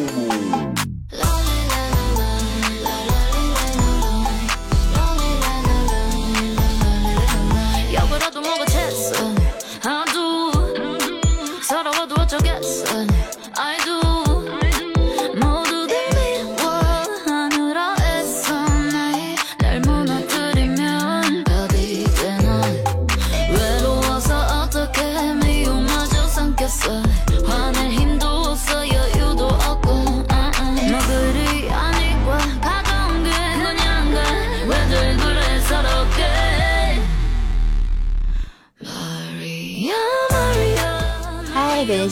Oh,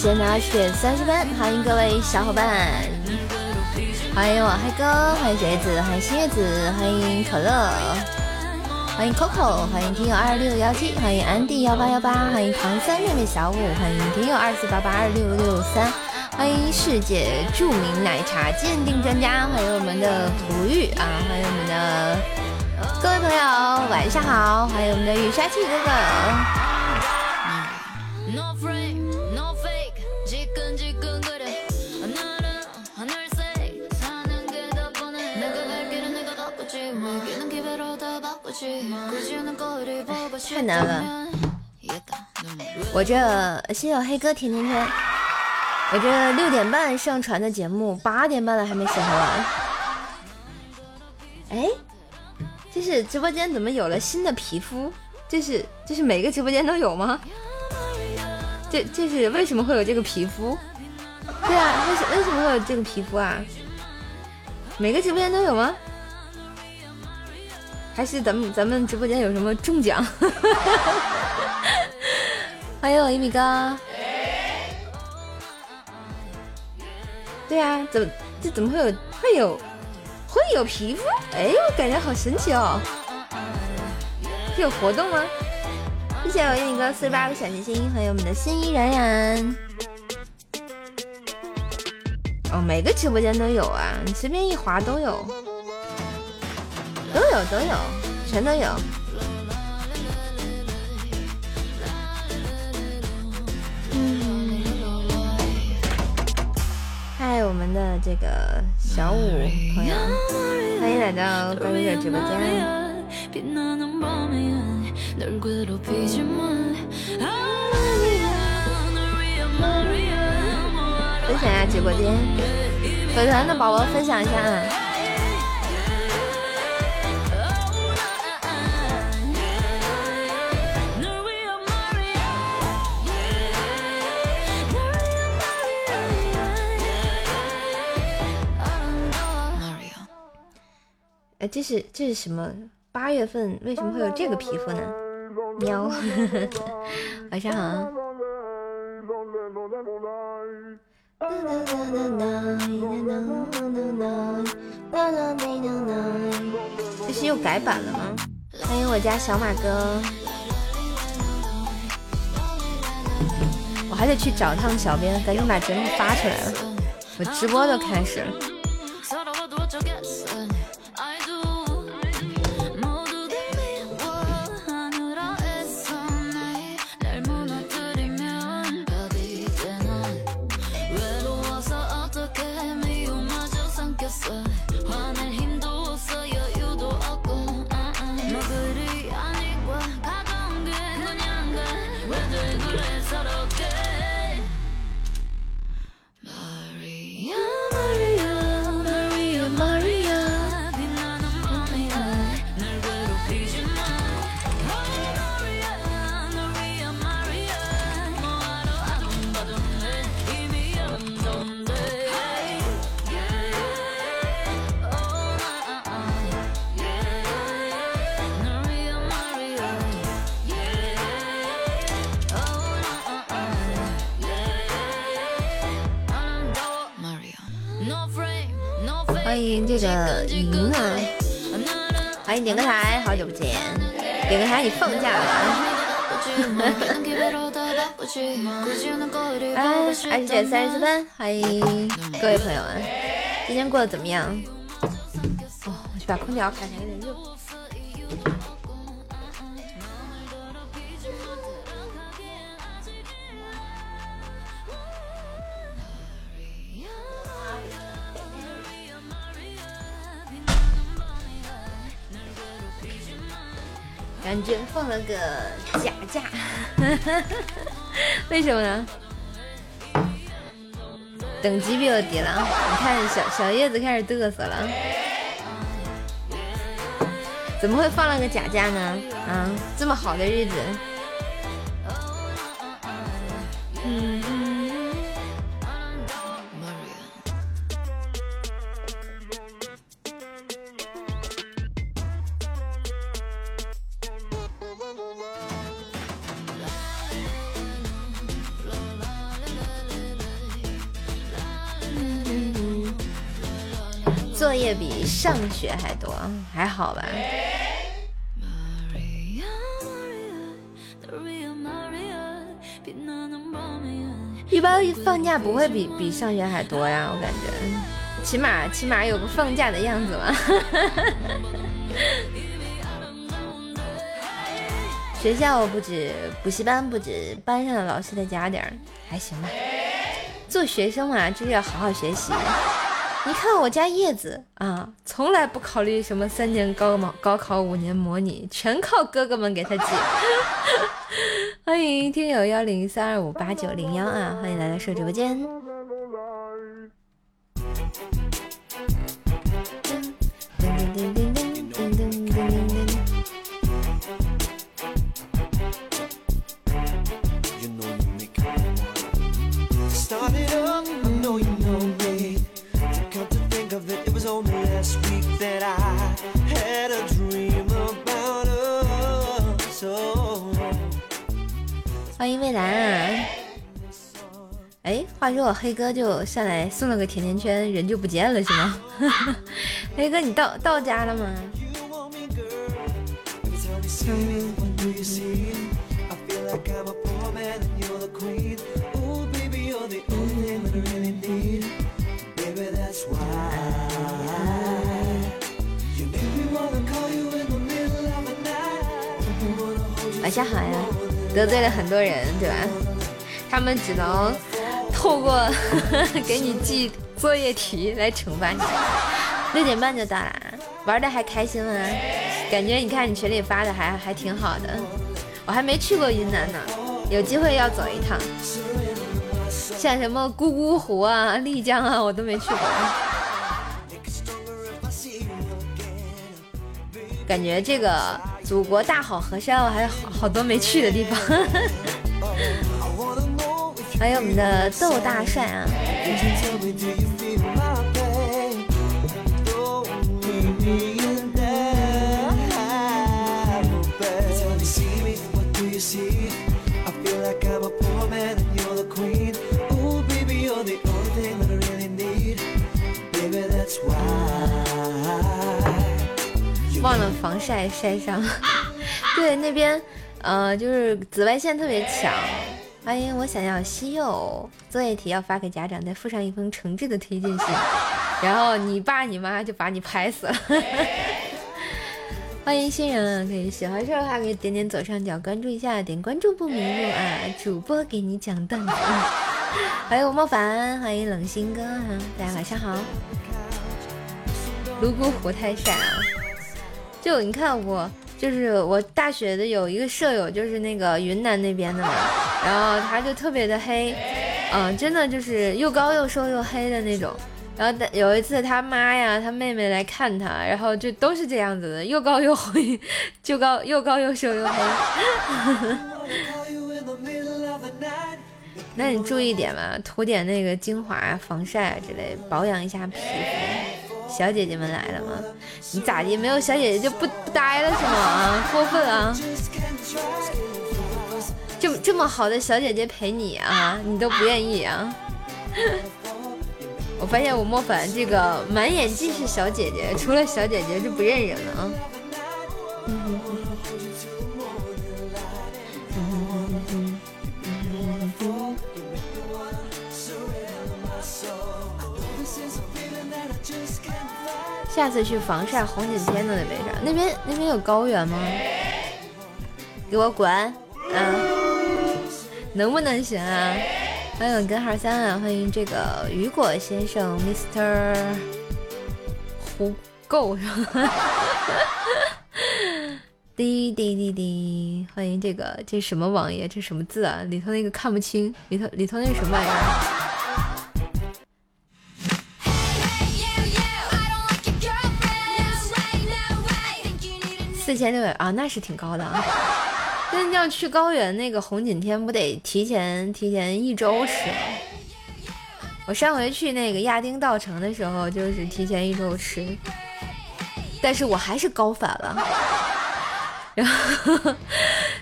现在七点三十分，欢迎各位小伙伴，欢迎我嗨哥，欢迎雪子，欢迎新月子，欢迎可乐，欢迎 Coco，欢迎听友二六幺七，欢迎安迪幺八幺八，欢迎唐三妹妹小五，欢迎听友二四八八二六六三，欢迎世界著名奶茶鉴定专家，欢迎我们的涂玉啊，欢迎我们的各位朋友，晚上好，欢迎我们的雨刷器哥哥。太难了，我这谢谢黑哥甜甜圈，我这六点半上传的节目，八点半了还没审核完。哎，这是直播间怎么有了新的皮肤？这是这是每个直播间都有吗？这这是为什么会有这个皮肤？对啊，为什为什么会有这个皮肤啊？每个直播间都有吗？还是咱们咱们直播间有什么中奖？欢迎我一米哥。对呀，怎么这怎么会有会有会有皮肤？哎，我感觉好神奇哦！这有活动吗？谢谢我一米哥四十八个小心心，欢迎我们的心依冉冉。哦，每个直播间都有啊，你随便一划都有。都有都有，全都有。嗨，我们的这个小五朋友，欢迎来到关注的直播间。分享一下直播间，粉团的宝宝分享一下啊。这是这是什么？八月份为什么会有这个皮肤呢？喵，晚上好。这是又改版了吗？欢迎我家小马哥。我还得去找趟小编，赶紧把节目发出来了。我直播都开始了。这个云啊，欢迎点个台，好久不见，点个台你放假了？哎，二十点三十四分，欢迎各位朋友们。今天过得怎么样？哦，我去把空调开开，有点热。感觉放了个假假，为什么呢？等级比我低了，你看小小叶子开始嘚瑟了，怎么会放了个假假呢？啊，这么好的日子。学还多，还好吧？一般放假不会比比上学还多呀，我感觉，起码起码有个放假的样子嘛。学校不止，补习班不止，班上的老师再加点儿，还行吧。做学生嘛，就是要好好学习。你看我家叶子啊，从来不考虑什么三年高考、高考五年模拟，全靠哥哥们给他解。欢迎听友幺零三二五八九零幺啊，欢迎来到瘦直播间。欢迎蔚蓝啊！哎，话说我黑哥就上来送了个甜甜圈，人就不见了是吗？黑哥，你到到家了吗？晚上好呀。得罪了很多人，对吧？他们只能透过 给你寄作业题来惩罚你。六点半就到了，玩的还开心吗？感觉你看你群里发的还还挺好的。我还没去过云南呢，有机会要走一趟。像什么姑姑湖啊、丽江啊，我都没去过。感觉这个。祖国大好河山，我还有好好多没去的地方。还有我们的豆大帅啊！忘了防晒晒伤，对那边，呃，就是紫外线特别强。欢迎我想要西柚，作业题要发给家长，再附上一封诚挚的推荐信，然后你爸你妈就把你拍死了。欢迎新人，可以喜欢事儿的话可以点点左上角关注一下，点关注不迷路啊！主播给你讲段子。欢迎吴莫凡，欢迎冷心哥哈，大家晚上好。泸沽湖太晒啊！就你看我，就是我大学的有一个舍友，就是那个云南那边的嘛，然后他就特别的黑，嗯，真的就是又高又瘦又黑的那种。然后有一次他妈呀，他妹妹来看他，然后就都是这样子的，又高又黑，就高又高又瘦又黑。那你注意点嘛，涂点那个精华、防晒之类，保养一下皮肤。小姐姐们来了吗？你咋的？没有小姐姐就不不待了是吗？啊，过分啊！这这么好的小姐姐陪你啊，你都不愿意啊？我发现我莫凡这个满眼尽是小姐姐，除了小姐姐就不认人了啊！下次去防晒红景天的那边上，那边那边有高原吗？给我滚！嗯，能不能行啊？欢迎根号三啊！欢迎这个雨果先生，Mr. 胡够是吧？滴滴滴滴！欢迎这个这什么网页？这什么字啊？里头那个看不清，里头里头那是什么玩意儿？四千六百啊，那是挺高的啊。那要去高原那个红景天，不得提前提前一周吃吗？我上回去那个亚丁稻城的时候，就是提前一周吃，但是我还是高反了。然后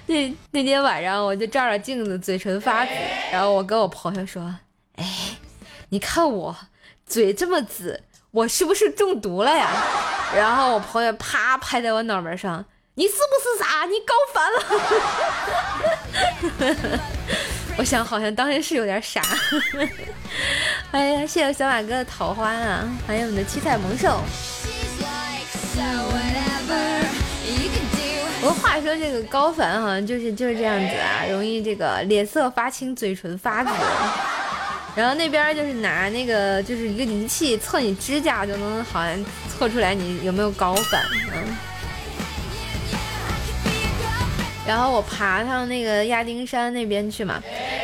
那那天晚上，我就照着镜子，嘴唇发紫。然后我跟我朋友说：“哎，你看我嘴这么紫，我是不是中毒了呀？”然后我朋友啪拍在我脑门上：“你是不是傻？你高反了！” 我想好像当时是有点傻。哎呀，谢谢小马哥的桃花啊！欢迎我们的七彩萌兽。不过话说这个高反好像就是就是这样子啊，容易这个脸色发青，嘴唇发紫。然后那边就是拿那个就是一个仪器测你指甲，就能好像测出来你有没有高反。嗯。然后我爬上那个亚丁山那边去嘛，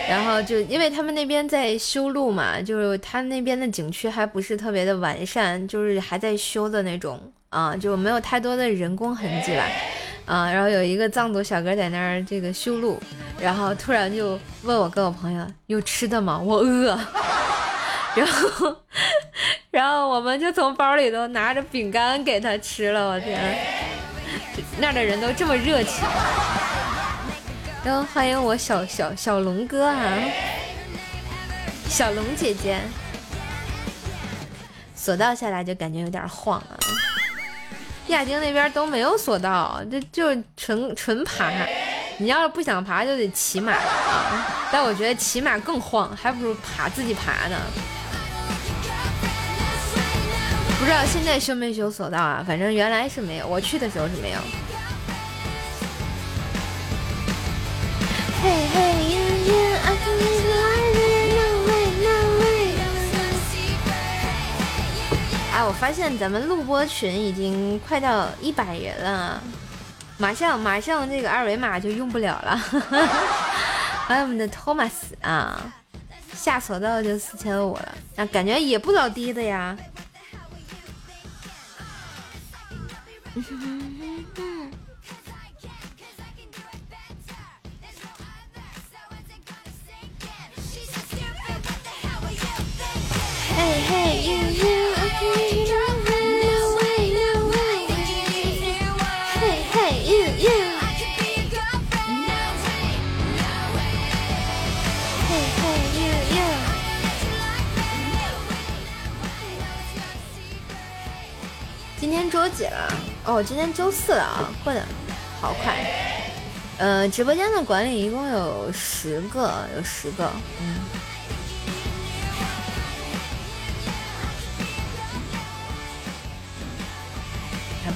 然后就因为他们那边在修路嘛，就是他那边的景区还不是特别的完善，就是还在修的那种啊，就没有太多的人工痕迹吧。啊，然后有一个藏族小哥在那儿这个修路，然后突然就问我跟我朋友有吃的吗？我饿。然后，然后我们就从包里头拿着饼干给他吃了。我天，那儿的人都这么热情。然后欢迎我小小小龙哥啊，小龙姐姐。索道下来就感觉有点晃啊。亚丁那边都没有索道，这就纯纯爬。你要是不想爬，就得骑马啊。但我觉得骑马更晃，还不如爬自己爬呢。不知道现在修没修索道啊？反正原来是没有，我去的时候是没有。嘿嘿。我发现咱们录播群已经快到一百人了，马上马上这个二维码就用不了了。欢迎我们的托马斯啊，下索道就四千五了，那感觉也不老低的呀。嘿嘿。今天周几了？哦，今天周四了啊，过得好快。呃，直播间的管理一共有十个，有十个，嗯。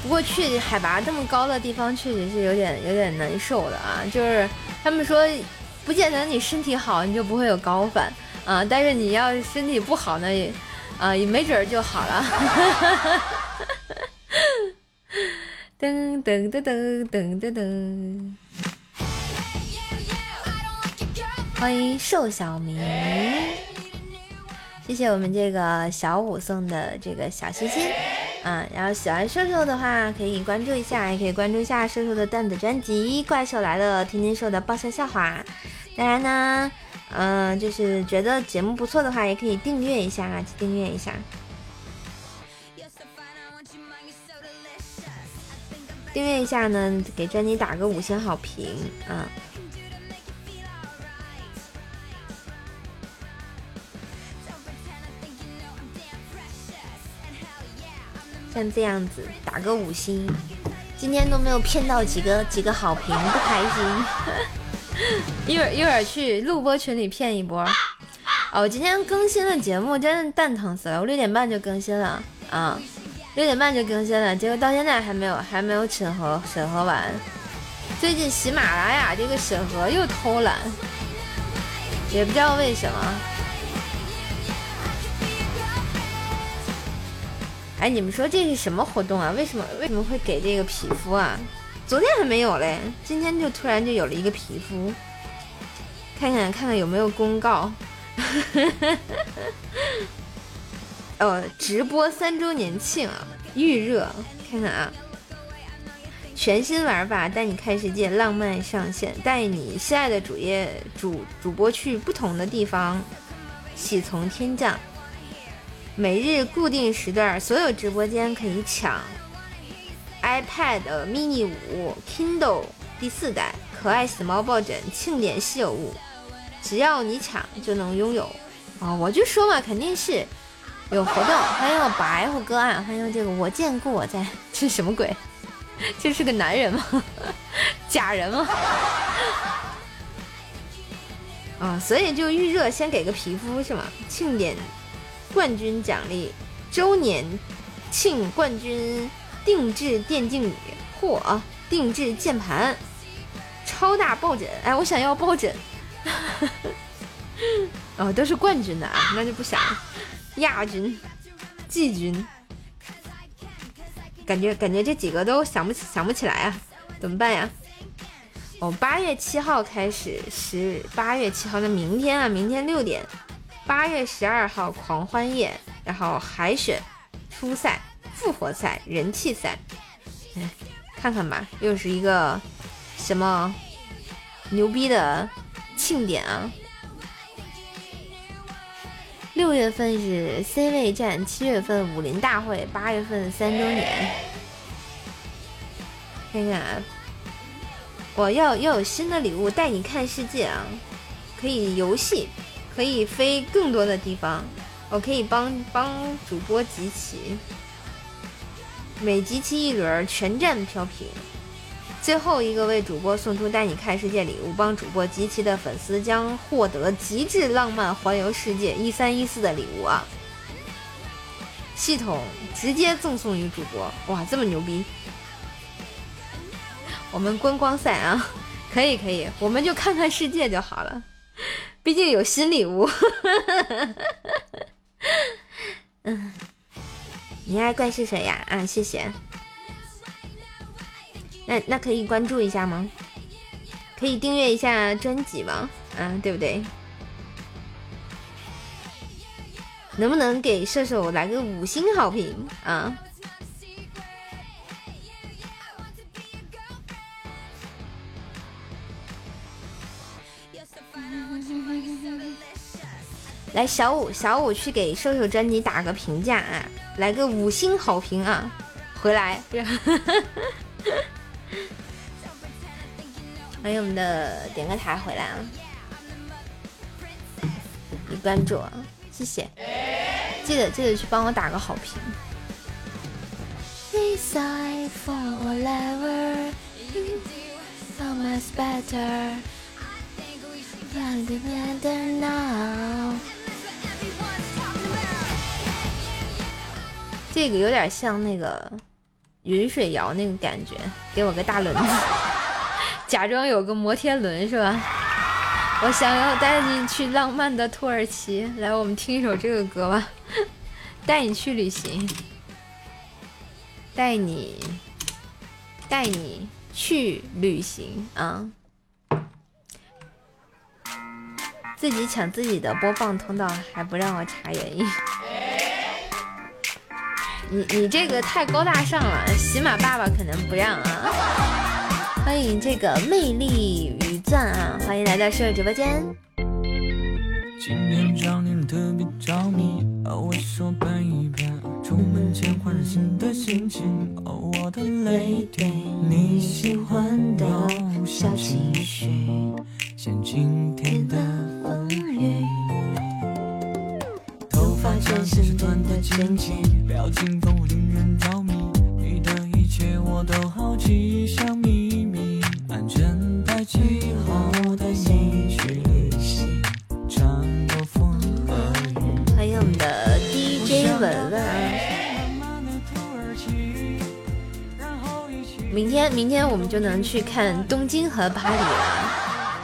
不过去海拔这么高的地方，确实是有点有点难受的啊。就是他们说，不见得你身体好你就不会有高反啊，但是你要身体不好呢，也啊也没准就好了。噔噔噔噔噔噔噔！欢迎瘦小明，谢谢我们这个小五送的这个小心心啊！然后喜欢瘦瘦的话，可以关注一下，也可以关注一下瘦瘦的段子专辑《怪兽来了》，天天瘦的爆笑笑话。当然呢，嗯，就是觉得节目不错的话，也可以订阅一下啊，去订阅一下。订阅一下呢，给专辑打个五星好评啊！像这样子打个五星，今天都没有骗到几个几个好评，不开心。一会儿一会儿去录播群里骗一波。哦，我今天更新的节目真是蛋疼死了，我六点半就更新了啊！六点半就更新了，结果到现在还没有还没有审核审核完。最近喜马拉雅这个审核又偷懒，也不知道为什么。哎，你们说这是什么活动啊？为什么为什么会给这个皮肤啊？昨天还没有嘞，今天就突然就有了一个皮肤。看看看看有没有公告。呃，直播三周年庆啊，预热，看看啊，全新玩法带你看世界，浪漫上线，带你心爱的主页主主播去不同的地方，喜从天降。每日固定时段，所有直播间可以抢 iPad mini 五 Kindle 第四代可爱死猫抱枕，庆典稀有物，只要你抢就能拥有。啊，我就说嘛，肯定是。有活动，欢迎我白虎哥啊！欢迎这个我见过我在，这是什么鬼？这是个男人吗？假人吗？啊，所以就预热，先给个皮肤是吗？庆典冠军奖励，周年庆冠军定制电竞椅，嚯！定制键盘，超大抱枕，哎，我想要抱枕。哦，都是冠军的啊，那就不想了。亚军、季军，感觉感觉这几个都想不起想不起来啊，怎么办呀？哦，八月七号开始，十八月七号，那明天啊，明天六点，八月十二号狂欢夜，然后海选、初赛、复活赛、人气赛，哎，看看吧，又是一个什么牛逼的庆典啊！六月份是 C 位战，七月份武林大会，八月份三周年。看看啊，我要要有新的礼物带你看世界啊！可以游戏，可以飞更多的地方，我可以帮帮主播集齐，每集齐一轮全站飘屏。最后一个为主播送出带你看世界礼物，帮主播集齐的粉丝将获得极致浪漫环游世界一三一四的礼物啊！系统直接赠送于主播，哇，这么牛逼！我们观光赛啊，可以可以，我们就看看世界就好了，毕竟有新礼物。嗯，你爱怪是谁呀？啊，谢谢。那那可以关注一下吗？可以订阅一下专辑吗？啊，对不对？能不能给射手来个五星好评啊？来，小五，小五去给射手专辑打个评价啊！来个五星好评啊！回来。欢迎我们的点个台回来啊！你关注啊，谢谢，记得记得去帮我打个好评。这个有点像那个云水谣那个感觉，给我个大轮子。假装有个摩天轮是吧？我想要带你去浪漫的土耳其。来，我们听一首这个歌吧，带你去旅行，带你带你去旅行啊！自己抢自己的播放通道，还不让我查原因。你你这个太高大上了，喜马爸爸可能不让啊。欢迎这个魅力鱼钻啊！欢迎来到射手直播间。今天特别着迷，我手拍一拍，出门前换上新的心情。哦，我的你喜欢的小情绪，像今天的风雨。头发渐渐变得卷起，表情都令人着迷，你的一切我都好奇，像秘密。安全带系好，带你去旅行，穿过风和雨。欢迎我们的 DJ 文文。明天明天我们就能去看东京和巴黎了，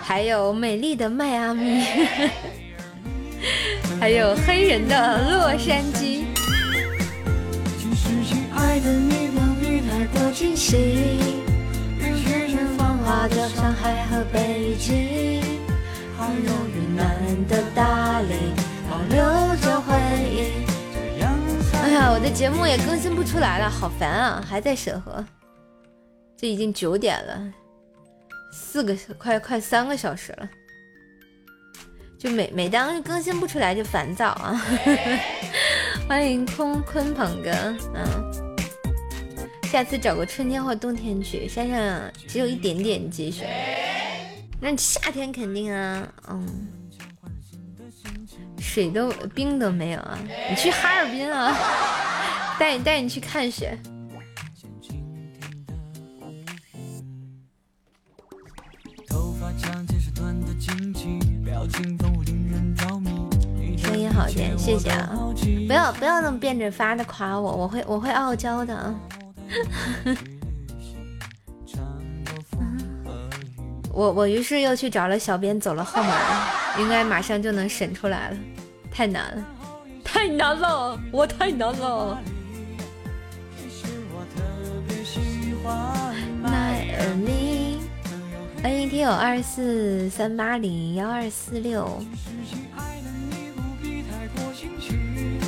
还有美丽的迈阿密，还有黑人的洛杉矶。上海和北京，还有云南的大理，保留着回忆。哎呀，我的节目也更新不出来了，好烦啊！还在审核，这已经九点了，四个快快三个小时了，就每每当更新不出来就烦躁啊！欢迎空鲲鹏哥，嗯。下次找个春天或冬天去，山上只有一点点积雪。那夏天肯定啊，嗯，水都冰都没有啊。你去哈尔滨啊，带你带你去看雪。声音好点，谢谢啊！不要不要那么变着法的夸我，我会我会傲娇的啊。我我于是又去找了小编，走了后门，应该马上就能审出来了。太难了，太难了，我太难了。欢迎听友二四三八零幺二四六。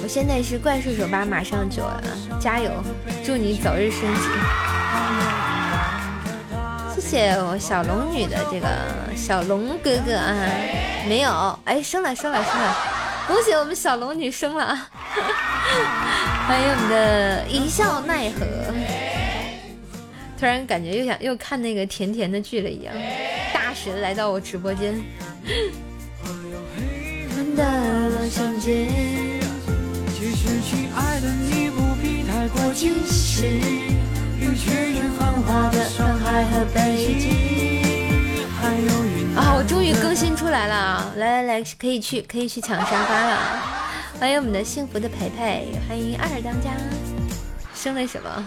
我现在是怪兽手吧，马上九了，加油！祝你早日升级。谢谢我小龙女的这个小龙哥哥啊，没有，哎，升了，升了，升了！恭喜我们小龙女升了啊！欢迎我们的一笑奈何。突然感觉又想又看那个甜甜的剧了一样，大神来到我直播间。啊！我终于更新出来了啊！来来来，可以去可以去抢沙发了。欢迎我们的幸福的培培，欢迎二当家，生了什么？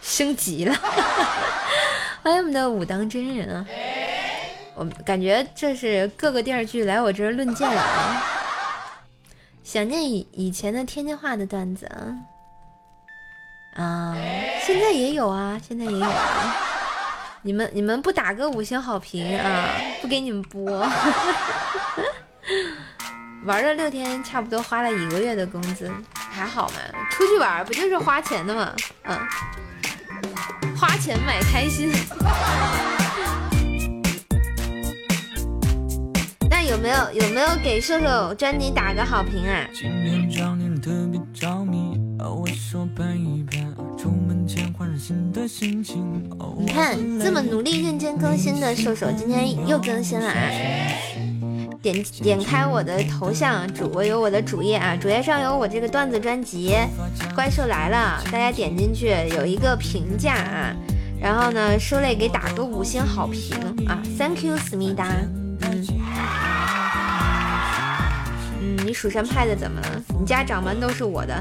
升级了。欢迎我们的武当真人啊！我感觉这是各个电视剧来我这儿论剑了啊！想念以以前的天津话的段子啊。啊，现在也有啊，现在也有啊。你们你们不打个五星好评啊，不给你们播。玩了六天，差不多花了一个月的工资，还好嘛？出去玩不就是花钱的嘛？嗯，花钱买开心。那有没有有没有给射手专辑打个好评啊？你看，这么努力认真更新的射手，今天又更新了啊！点点开我的头像，主我有我的主页啊，主页上有我这个段子专辑《怪兽来了》，大家点进去有一个评价啊，然后呢，受累给打个五星好评啊，Thank you，思密达。嗯，嗯，你蜀山派的怎么了？你家掌门都是我的。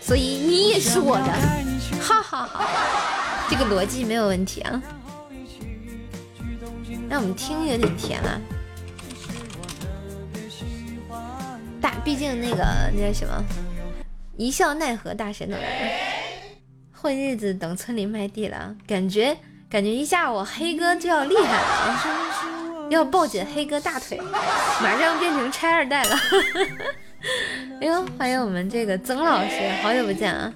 所以你也是我的，哈哈哈，这个逻辑没有问题啊。那我们听有点甜啊，大，毕竟那个那叫什么，一笑奈何大神都来了，混日子等村里卖地了，感觉感觉一下我黑哥就要厉害了，要抱紧黑哥大腿，马上变成拆二代了。哎呦，欢迎我们这个曾老师，好久不见啊！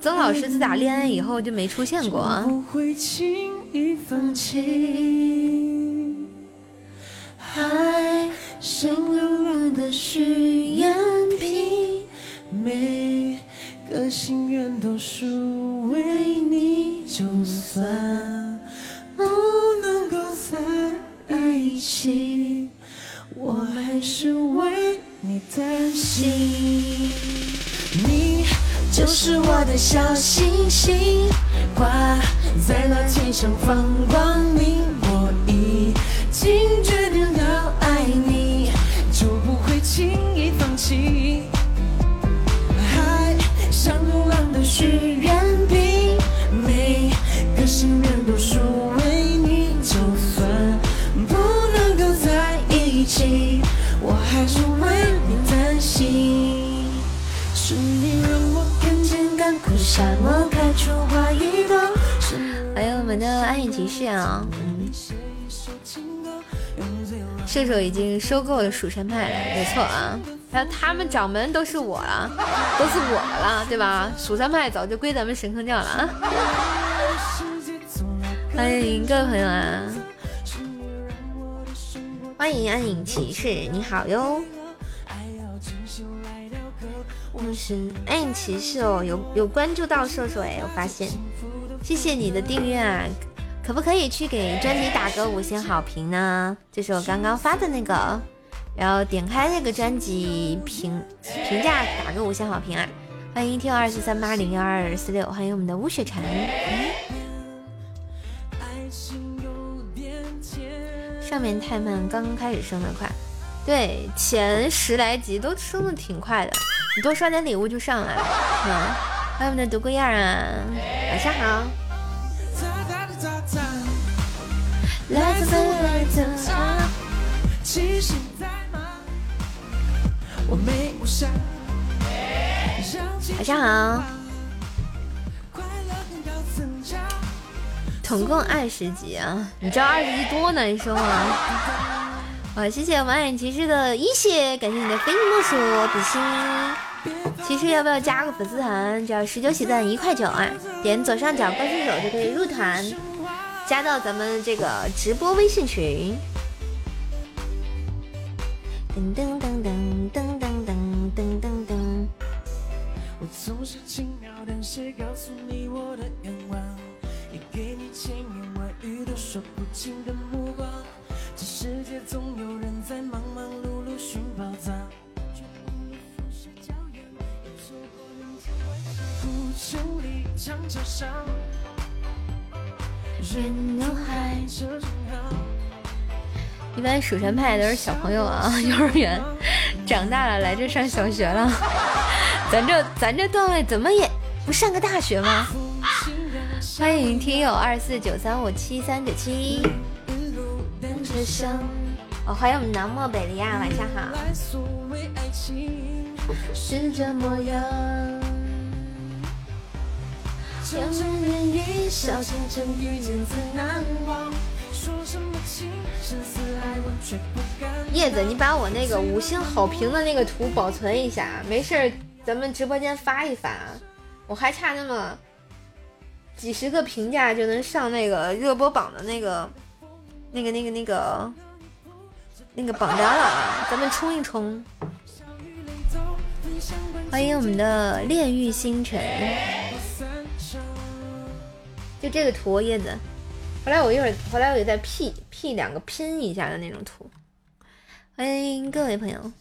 曾老师自打恋爱以后就没出现过啊。小星星，挂在那天上放光射手已经收购了蜀山派了，没错啊。那他们掌门都是我了，都是我了，对吧？蜀山派早就归咱们神坑教了啊！欢迎各位朋友啊！欢迎暗影骑士，你好哟！暗影骑士哦，有有关注到射手哎，我发现，谢谢你的订阅啊！可不可以去给专辑打个五星好评呢？就是我刚刚发的那个。然后点开那个专辑评评价，打个五星好评啊！欢迎听二四三八零幺二四六，欢迎我们的吴雪晨。上面太慢，刚刚开始升的快。对，前十来集都升的挺快的，你多刷点礼物就上来了。嗯，欢迎我们的独孤雁啊，晚上好。晚上好，总共二十级啊！你知道二十级多难受吗？啊，谢谢我们暗影骑士的一血，感谢你的非你莫属比心。骑士要不要加个粉丝团？只要十九喜赞一块九啊！点左上角关注手就可以入团，加到咱们这个直播微信群。噔噔噔噔噔噔噔噔噔噔。我总是轻描淡写告诉你我的愿望，也给你千言万语都说不尽的目光。这世界总有人在忙忙碌碌寻宝藏，却忘了俯下脚一般蜀山派都是小朋友啊，幼儿园长大了来这上小学了。咱这咱这段位怎么也不上个大学吗？欢迎听友二四九三五七三九七。哦，欢迎我们南漠北离啊，晚上好。叶子，你把我那个五星好评的那个图保存一下，没事儿，咱们直播间发一发。我还差那么几十个评价就能上那个热播榜的那个、那个、那个、那个、那个榜单了，咱们冲一冲。欢迎我们的炼狱星辰，就这个图，叶子。后来我一会儿，后来我得再 P P 两个拼一下的那种图。欢迎各位朋友，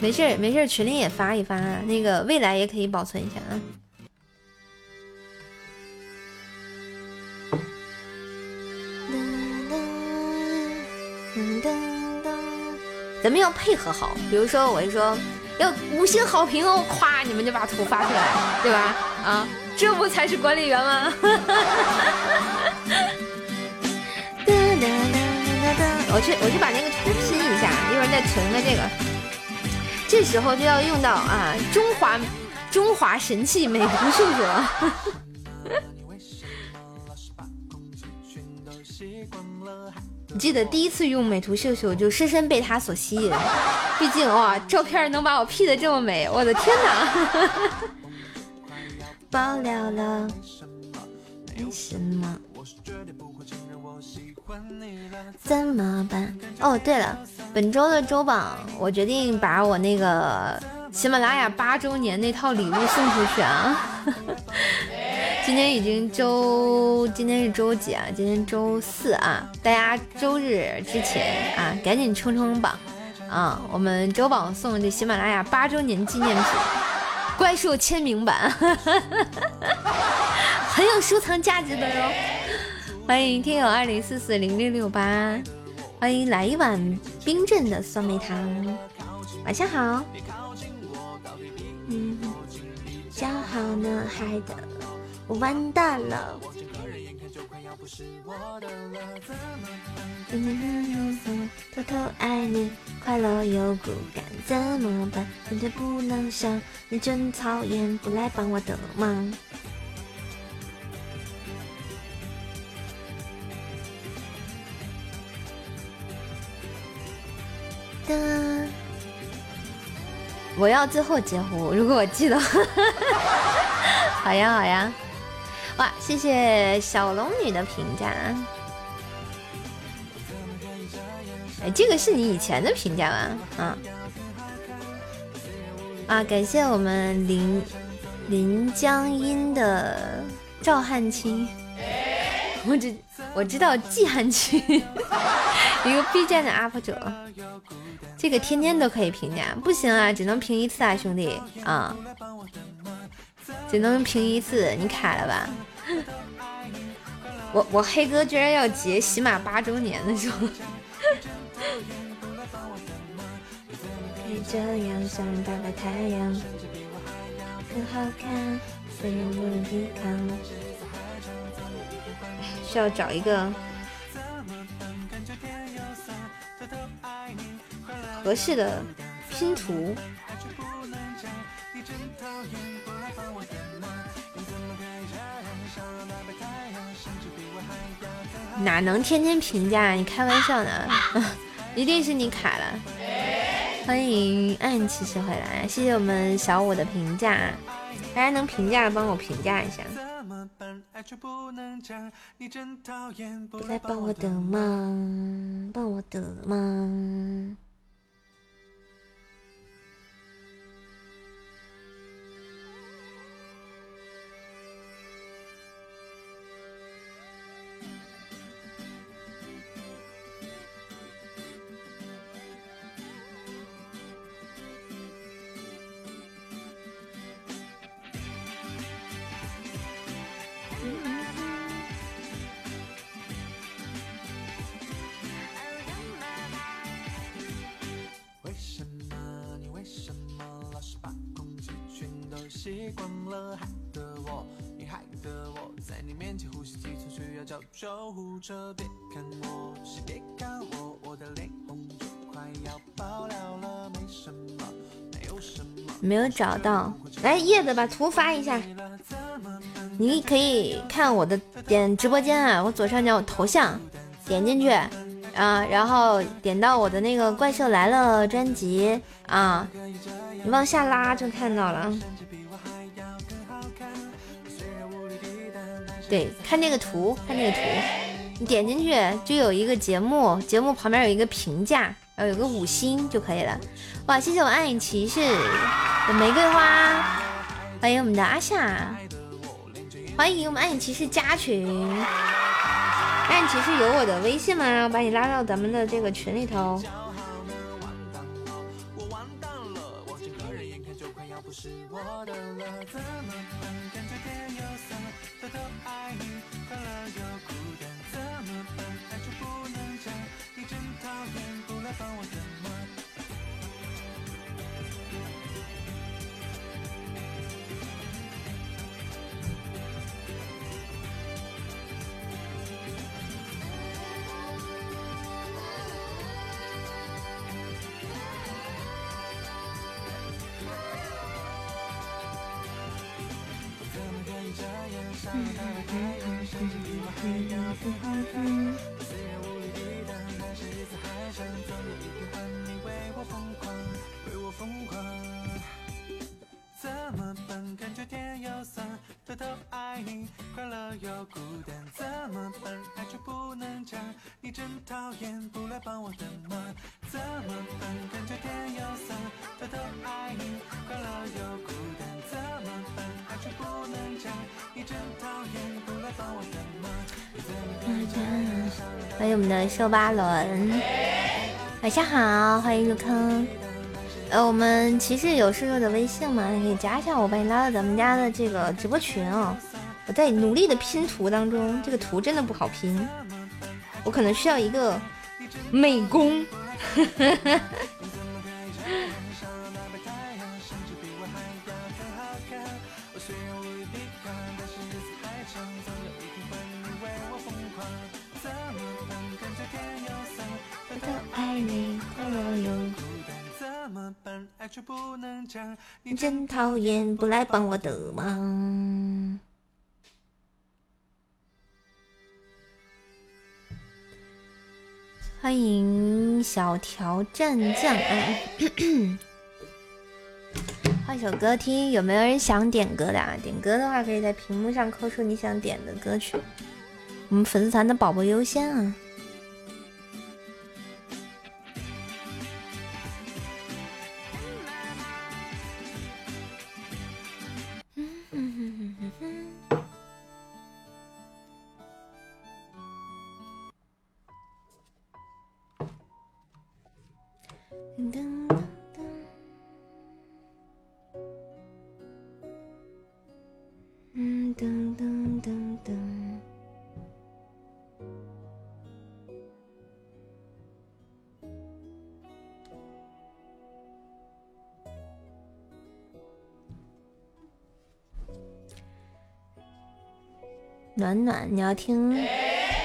没事儿没事儿，群里也发一发，那个未来也可以保存一下啊。咱们要配合好，比如说我就说要五星好评哦，夸你们就把图发出来，对吧？啊，这不才是管理员吗？我去，我去把那个图拼一下，一会儿再存个这个。这时候就要用到啊，中华中华神器美图秀秀。记得第一次用美图秀秀就深深被它所吸引，毕竟哇，照片能把我 P 的这么美，我的天哪！爆料了，为什么？怎么办？哦，对了，本周的周榜，我决定把我那个喜马拉雅八周年那套礼物送出去啊！今天已经周，今天是周几啊？今天周四啊！大家周日之前啊，赶紧冲冲榜啊！我们周榜送这喜马拉雅八周年纪念品，怪兽签名版，很有收藏价值的哟！欢迎听友二零四四零六六八，欢迎来一碗冰镇的酸梅汤，晚上好。嗯，叫好呢，嗨的。我完蛋了！偷偷爱你，快乐又孤单，怎么办？真的不能想，你真讨厌，不来帮我的忙。的，我要最后截胡，如果我记得。好 呀好呀，哇，谢谢小龙女的评价。哎，这个是你以前的评价吧？啊啊！感谢我们临临江阴的赵汉卿，我只我知道季汉卿，一个 B 站的 UP 主。这个天天都可以评价，不行啊，只能评一次啊，兄弟啊，只能评一次，你卡了吧？我我黑哥居然要结喜马八周年的时候。这样像大白太阳，很好看，虽然无人抵抗。需要找一个合适的拼图。哪能天天评价？你开玩笑呢？一定是你卡了。欢迎暗骑士回来，谢谢我们小五的评价，大家能评价帮我评价一下。不来帮我的忙，帮我的忙。护车。别看我，是别看我，我的脸红就快要爆了了。没什么，没有什么。没有找到，来叶子把图发一下。你可以看我的点直播间啊，我左上角有头像，点进去啊，然后点到我的那个怪兽来了专辑啊，你往下拉就看到了。对，看那个图，看那个图，你点进去就有一个节目，节目旁边有一个评价，然后有个五星就可以了。哇，谢谢我暗影骑士的玫瑰花，欢迎我们的阿夏，欢迎我们暗影骑士加群。暗影骑士有我的微信吗？我把你拉到咱们的这个群里头。沙滩的海浪想起你我还有点害怕虽然无力抵挡但是日子还长总有一天换你为我疯狂为我疯狂么笨？感觉甜又酸，偷偷爱你。快乐又孤单，怎么办？爱却不能讲。你真讨厌，不来帮我的忙。怎么办？感觉甜又酸，偷偷爱你。快乐又孤单，怎么办？爱却不能讲。你真讨厌，不来帮我的忙。你真讨厌。欢迎我们的修巴伦。晚上好，欢迎入坑。呃，我们骑士有室友的微信吗？你可以加一下我，把你拉到咱们家的这个直播群啊。我在努力的拼图当中，这个图真的不好拼，我可能需要一个美工。你 真讨厌，不来帮我的忙。欢迎小条战将，换首歌听，有没有人想点歌的？啊？点歌的话，可以在屏幕上扣出你想点的歌曲。我们粉丝团的宝宝优先啊！暖暖，你要听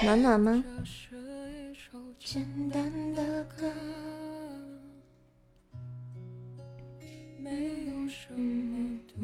暖暖吗？简单的歌，没有什么独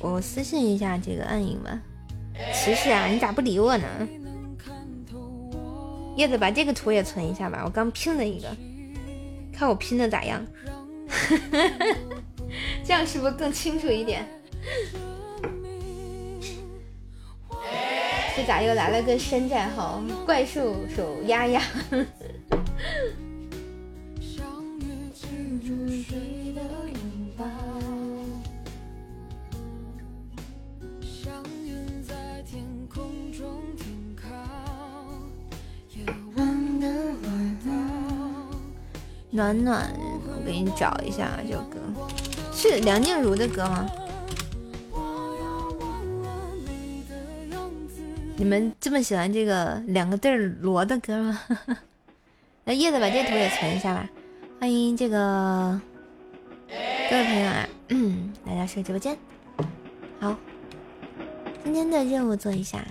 我私信一下这个暗影吧。骑士啊，你咋不理我呢？叶子把这个图也存一下吧，我刚拼了一个，看我拼的咋样？这样是不是更清楚一点？这咋又来了个山寨号？怪兽手丫丫。暖暖，我给你找一下这首歌，是梁静茹的歌吗？你们这么喜欢这个两个字儿罗的歌吗？那叶子把这图也存一下吧。欢迎这个各位朋友啊，嗯来到这个直播间。好，今天的任务做一下，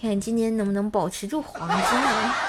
看今天能不能保持住黄金啊！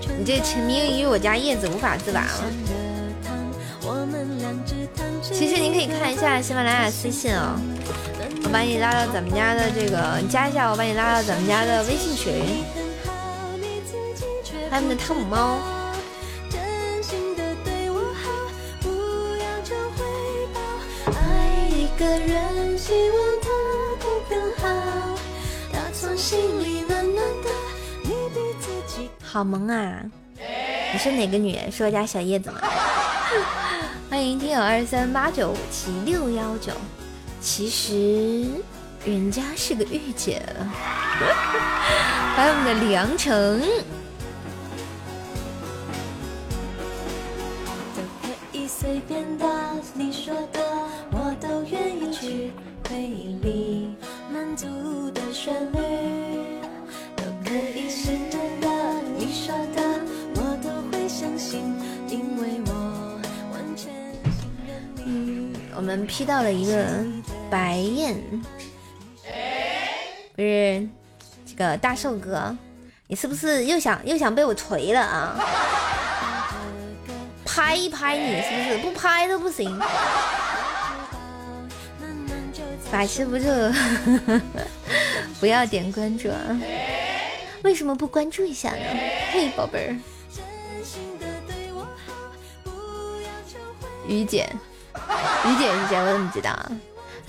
你这沉迷于我家叶子无法自拔了。其实你可以看一下喜马拉雅私信哦，我把你拉到咱们家的这个，你加一下，我把你拉到咱们家的微信群。他们的汤姆猫。好好萌啊！你是哪个女人？是我家小叶子吗？欢迎听友二三八九五七六幺九。其实人家是个御姐。还有我们的梁城。我们 P 到了一个白燕，不是这个大寿哥，你是不是又想又想被我锤了啊？拍一拍你，是不是？不拍都不行。把持不住，不要点关注啊！为什么不关注一下呢？嘿，宝贝儿，于姐，于姐是谁？我怎么知道？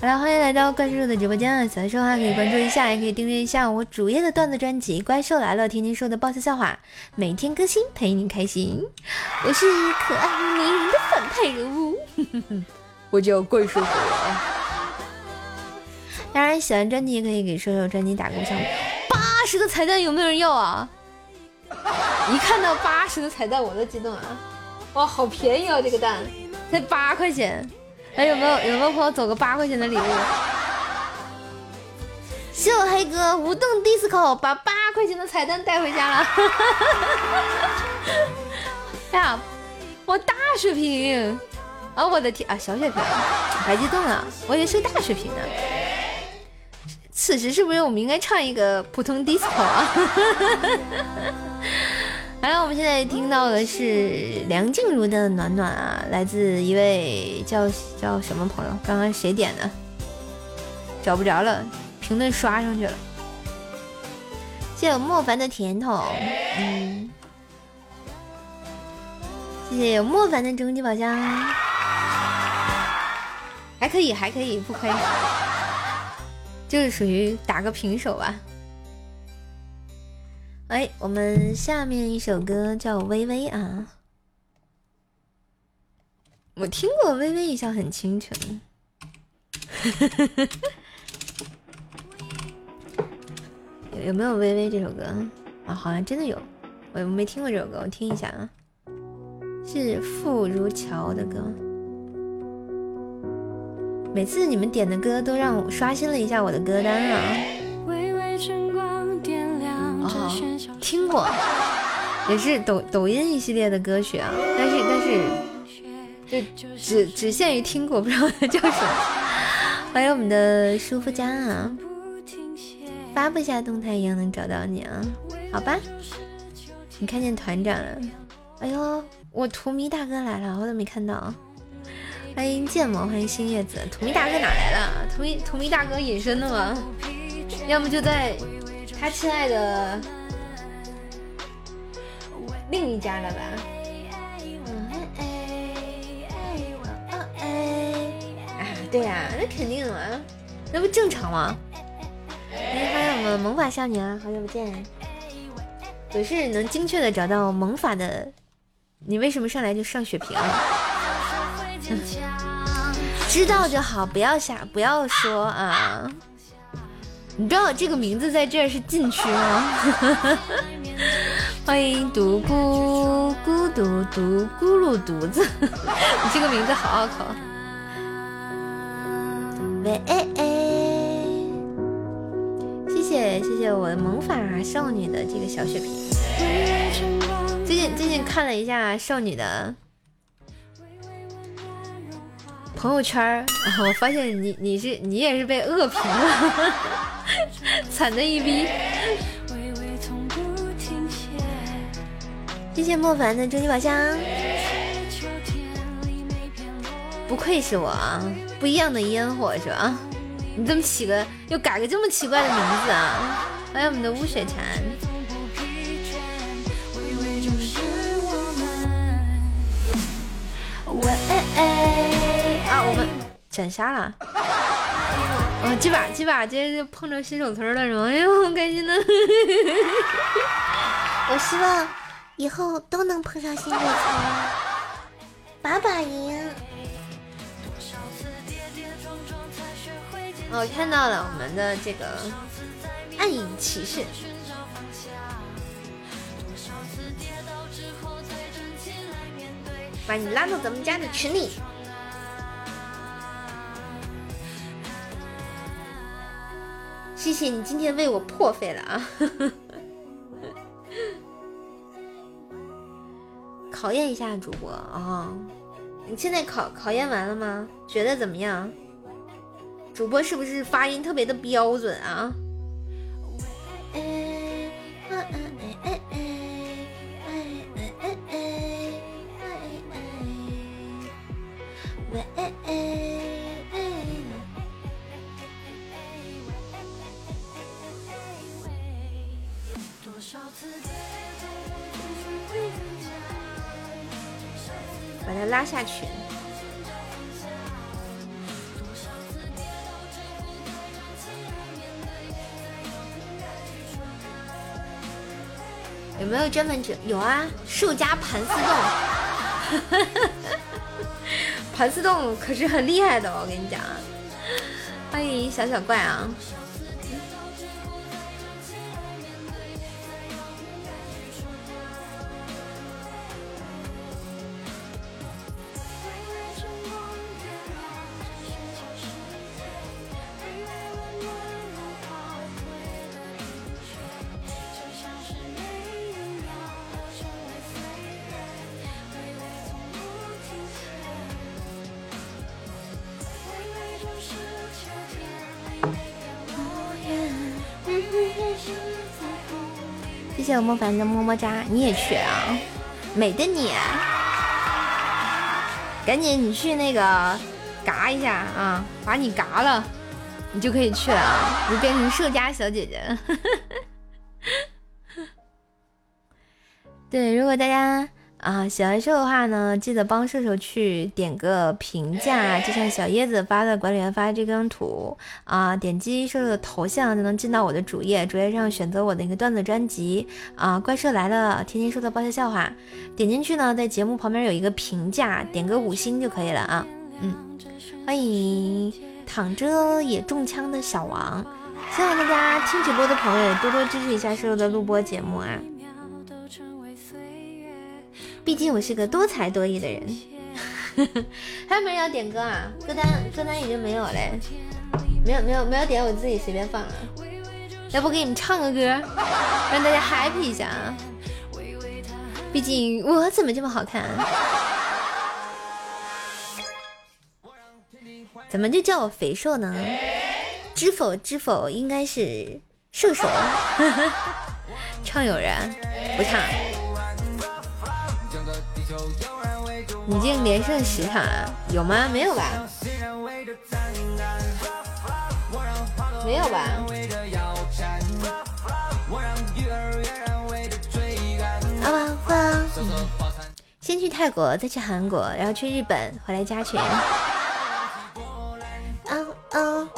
好了，欢迎来到怪兽的直播间啊！喜欢说话可以关注一下，也可以订阅一下我主页的段子专辑《怪兽来了》，天天说的爆笑笑话，每天更新，陪你开心。我是可爱迷人的反派人物，我叫怪兽狗啊！当然，喜欢专辑也可以给射手专辑打个赏。八十个彩蛋有没有人要啊？一看到八十个彩蛋我都激动啊！哇，好便宜哦，这个蛋才八块钱。哎，有没有有没有朋友走个八块钱的礼物？谢我黑哥无动 disco 把八块钱的彩蛋带回家了。哎呀，我大水平啊！我的天啊，小水平，白激动了，我以为是个大水平呢。此时是不是我们应该唱一个普通 disco 啊？好了，我们现在听到的是梁静茹的《暖暖》啊，来自一位叫叫什么朋友？刚刚谁点的？找不着了，评论刷上去了。谢谢莫凡的甜筒，嗯，谢谢莫凡的终极宝箱，还可以，还可以，不亏。就是属于打个平手吧。哎，我们下面一首歌叫《微微》啊，我听过《微微一笑很倾城》，有有没有《微微》这首歌啊？好像真的有，我没听过这首歌，我听一下啊，是傅如乔的歌。每次你们点的歌都让我刷新了一下我的歌单啊！哦，听过，也是抖抖音一系列的歌曲啊，但是但是就只只限于听过，不知道它叫什么。欢迎我们的舒肤佳啊！发布下动态一样能找到你啊？好吧，你看见团长了？哎呦，我荼蘼大哥来了，我怎么没看到？欢迎剑魔，欢迎新叶子，荼蘼大哥哪来的？荼蘼荼蘼大哥隐身了吗？要么就在他亲爱的另一家了吧？啊，对呀，那肯定啊，那不正常吗？哎，欢迎我们萌法少年啊，好久不见！可是能精确的找到萌法的，你为什么上来就上血瓶？知道就好，不要瞎，不要说啊！你知道这个名字在这是禁区吗？欢迎独孤孤独独咕噜独子，你这个名字好拗口。喂，谢谢谢谢我的萌法少女的这个小血瓶。最近最近看了一下少女的。朋友圈我发现你你是你也是被恶评了，惨的一逼。谢谢莫凡的终极宝箱，不愧是我啊，不一样的烟火是吧？你怎么起个又改个这么奇怪的名字啊？欢迎我们的乌雪蝉。喂。斩杀了！哦，这把这把这就碰着新手村了是吗？哎呦，好开心呢！我希望以后都能碰上新手村，把把赢。我看到了我们的这个暗影骑士，把你拉到咱们家的群里。谢谢你今天为我破费了啊！考验一下主播啊！你现在考考验完了吗？觉得怎么样？主播是不是发音特别的标准啊？把他拉下去。有没有专门者？有啊，树家盘丝洞，盘丝洞可是很厉害的，我跟你讲。欢迎小小怪啊！谢谢我莫凡的么么哒，你也去啊？美的你，赶紧你去那个嘎一下啊，把你嘎了，你就可以去了，你变成社家小姐姐。对，如果大家。啊，喜欢瘦的话呢，记得帮射手去点个评价，就像小叶子发的管理员发的这张图啊，点击射手的头像就能进到我的主页，主页上选择我的一个段子专辑啊，怪兽来了，天天说的爆笑笑话，点进去呢，在节目旁边有一个评价，点个五星就可以了啊。嗯，欢迎躺着也中枪的小王，希望大家听直播的朋友多多支持一下射手的录播节目啊。毕竟我是个多才多艺的人，还有没人要点歌啊？歌单歌单已经没有嘞，没有没有没有点，我自己随便放啊。要不给你们唱个歌，让大家 happy 一下啊！毕竟我怎么这么好看？怎么就叫我肥瘦呢？知否知否，应该是瘦瘦。唱有人不唱。你竟连胜十场啊，有吗？没有吧？没有吧？啊哇！先去泰国，再去韩国，然后去日本，回来加群。嗯嗯，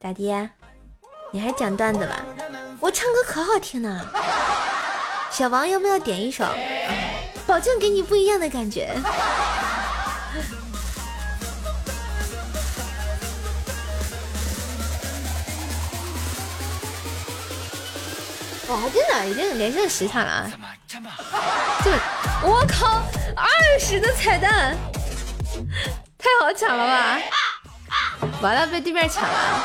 咋的？你还讲段子吧？我唱歌可好听呢。小王要不要点一首？保证给你不一样的感觉。哇，真的已经连胜十场了啊！这我靠，二十的彩蛋，太好抢了吧！完了，被对面抢了，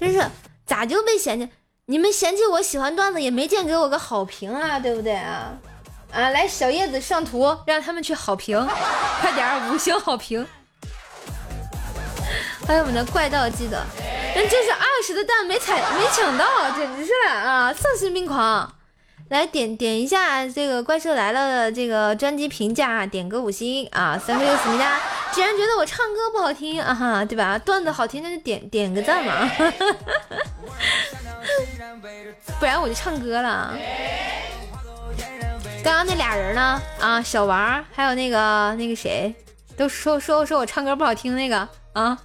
真是咋就被嫌弃？你们嫌弃我喜欢段子，也没见给我个好评啊，对不对啊？啊，来小叶子上图，让他们去好评，快点五星好评。还有我们的怪盗基德，人这是二十的蛋没踩没抢到，简直是啊丧心病狂。来点点一下这个怪兽来了的这个专辑评价，点个五星啊，三个六思密达。既然觉得我唱歌不好听啊哈，对吧？段子好听那就点点个赞嘛。不然我就唱歌了。刚刚那俩人呢？啊，小王还有那个那个谁，都说说说我唱歌不好听那个啊，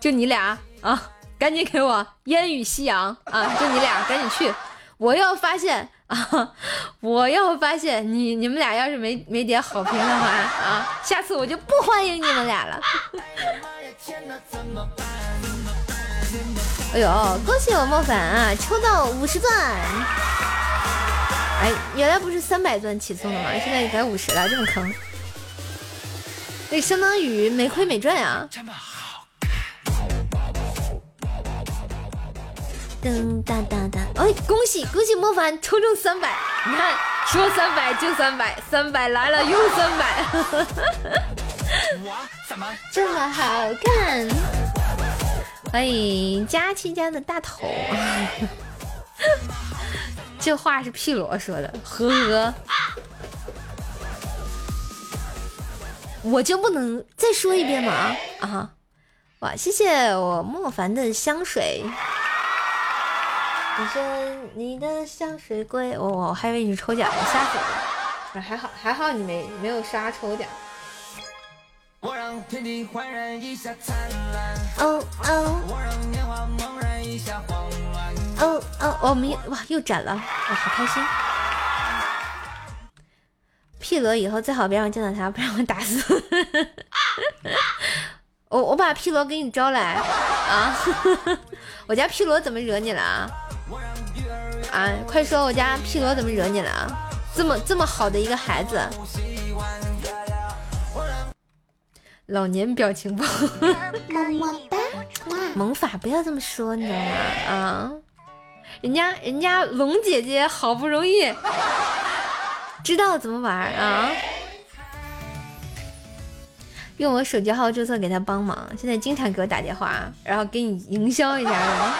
就你俩啊，赶紧给我烟雨夕阳啊，就你俩赶紧去。我要发现啊，我要发现你你们俩要是没没点好评的话啊，下次我就不欢迎你们俩了。哎呦，恭喜我莫凡啊，抽到五十钻！哎，原来不是三百钻起送的吗？现在改五十了，这么坑，这相当于没亏没赚呀！噔哒哒哒！哎，恭喜恭喜莫凡抽中三百！你看，说三百就三百，三百来了又三百，怎么这么好看？欢迎佳琪家的大头，这话是屁罗说的，呵呵。我就不能再说一遍吗？啊，哇，谢谢我莫凡的香水。你说你的香水贵，我我还以为你是抽奖，吓死我了。还好还好你没没有刷抽奖。哦哦。哦哦，我们哇又斩了，我好开心。P 罗以后最好别让我见到他，不然我打死。我我把 P 罗给你招来啊！我家 P 罗怎么惹你了啊？啊，快说我家 P 罗怎么惹你了啊？这么这么好的一个孩子，老年表情包，么么哒，萌法不要这么说，你知道吗？啊，人家人家龙姐姐好不容易 知道怎么玩啊，用我手机号注册给他帮忙，现在经常给我打电话，然后给你营销一下，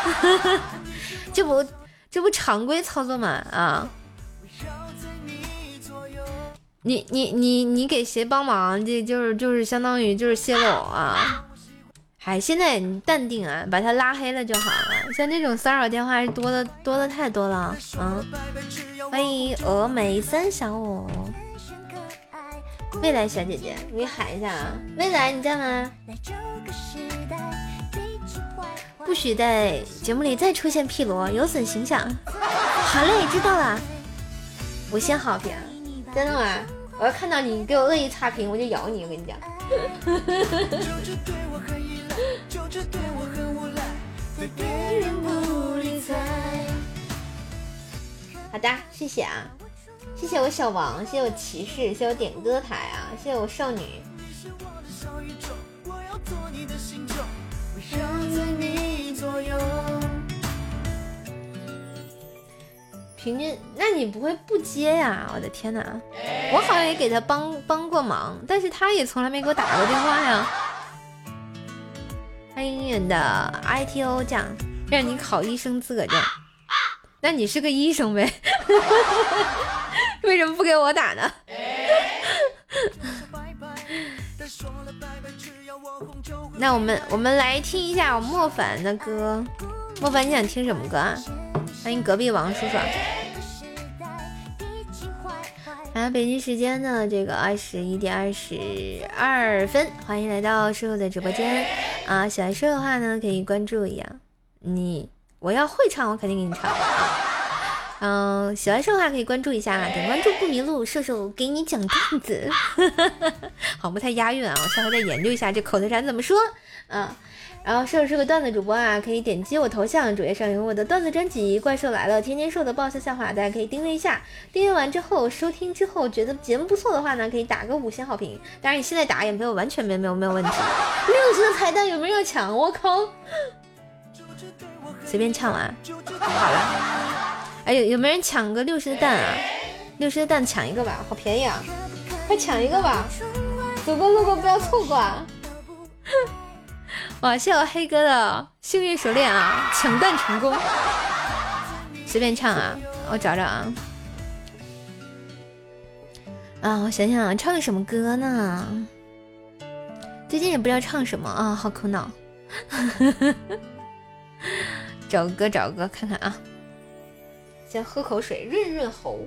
这不。这不常规操作吗？啊！你你你你给谁帮忙？这就是就是相当于就是泄露啊！嗨，现在你淡定啊，把他拉黑了就好了。像这种骚扰电话是多的多的太多了。嗯，欢迎峨眉三小五，未来小姐姐，你喊一下啊！未来你在吗？不许在节目里再出现 P 罗，有损形象。好嘞，知道了。五星好评，真的吗？我要看到你给我恶意差评，我就咬你！我跟你讲。好的，谢谢啊，谢谢我小王，谢谢我骑士，谢谢我点歌台啊，谢谢我少女。平均，那你不会不接呀？我的天哪，我好像也给他帮帮过忙，但是他也从来没给我打过电话呀。欢迎你的 ITO 酱，让你考医生资格证，那你是个医生呗？为什么不给我打呢？那我们我们来听一下莫凡的歌。莫凡，你想听什么歌啊？欢迎隔壁王叔叔。啊，北京时间的这个二十一点二十二分，欢迎来到叔叔的直播间啊！喜欢叔的话呢，可以关注一下你。我要会唱，我肯定给你唱。嗯，喜欢瘦的话可以关注一下，点关注不迷路，瘦瘦给你讲段子。好，不太押韵啊，我下回再研究一下这口头禅怎么说。嗯，然后瘦瘦是个段子主播啊，可以点击我头像，主页上有我的段子专辑《怪兽来了》，天天瘦的爆笑笑话，大家可以订阅一下。订阅完之后，收听之后觉得节目不错的话呢，可以打个五星好评。当然你现在打也没有完全没没有没有问题。六十的彩蛋有没有要抢？我靠，随便唱完，好了。哎，有有没有人抢个六十的蛋啊？六十的蛋抢一个吧，好便宜啊！快抢一个吧，走过路过不要错过啊！哇，谢我黑哥的幸运手链啊，抢蛋成功！随便唱啊，我找找啊。啊，我想想啊，唱个什么歌呢？最近也不知道唱什么啊，好苦恼。找个歌，找个歌看看啊。先喝口水润润喉。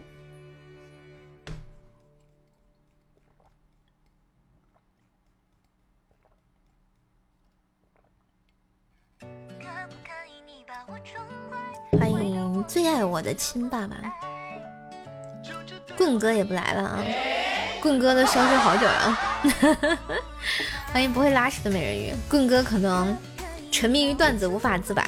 最爱我的亲爸爸，棍哥也不来了啊！棍哥都消失好久了。欢迎不会拉屎的美人鱼，棍哥可能沉迷于段子无法自拔。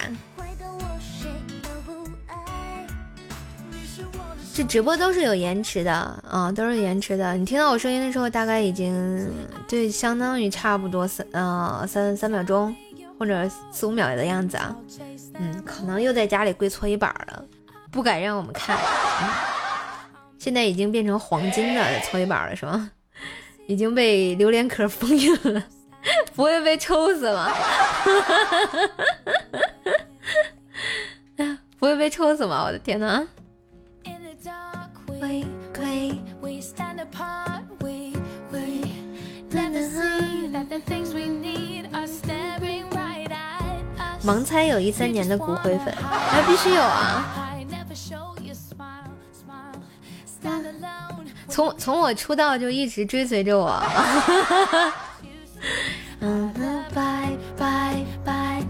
这直播都是有延迟的啊，都是延迟的。你听到我声音的时候，大概已经就相当于差不多三呃三三秒钟或者四五秒的样子啊。嗯，可能又在家里跪搓衣板了，不敢让我们看。现在已经变成黄金的搓衣板了，是吗？已经被榴莲壳封印了，不会被抽死吗？不会被抽死吗？我的天哪！盲猜有一三年的骨灰粉，那必须有啊！从从我出道就一直追随着我。嗯，拜拜拜。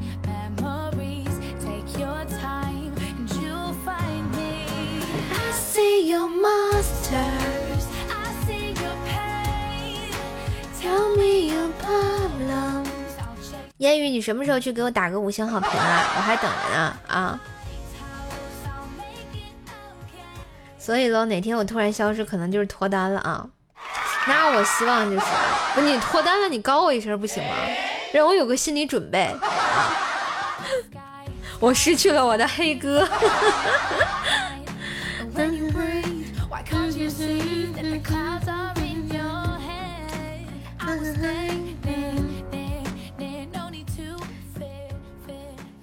烟雨，你什么时候去给我打个五星好评啊？我还等着呢啊！所以喽，哪天我突然消失，可能就是脱单了啊！那我希望就是，不，你脱单了，你告我一声不行吗？让我有个心理准备。我失去了我的黑哥。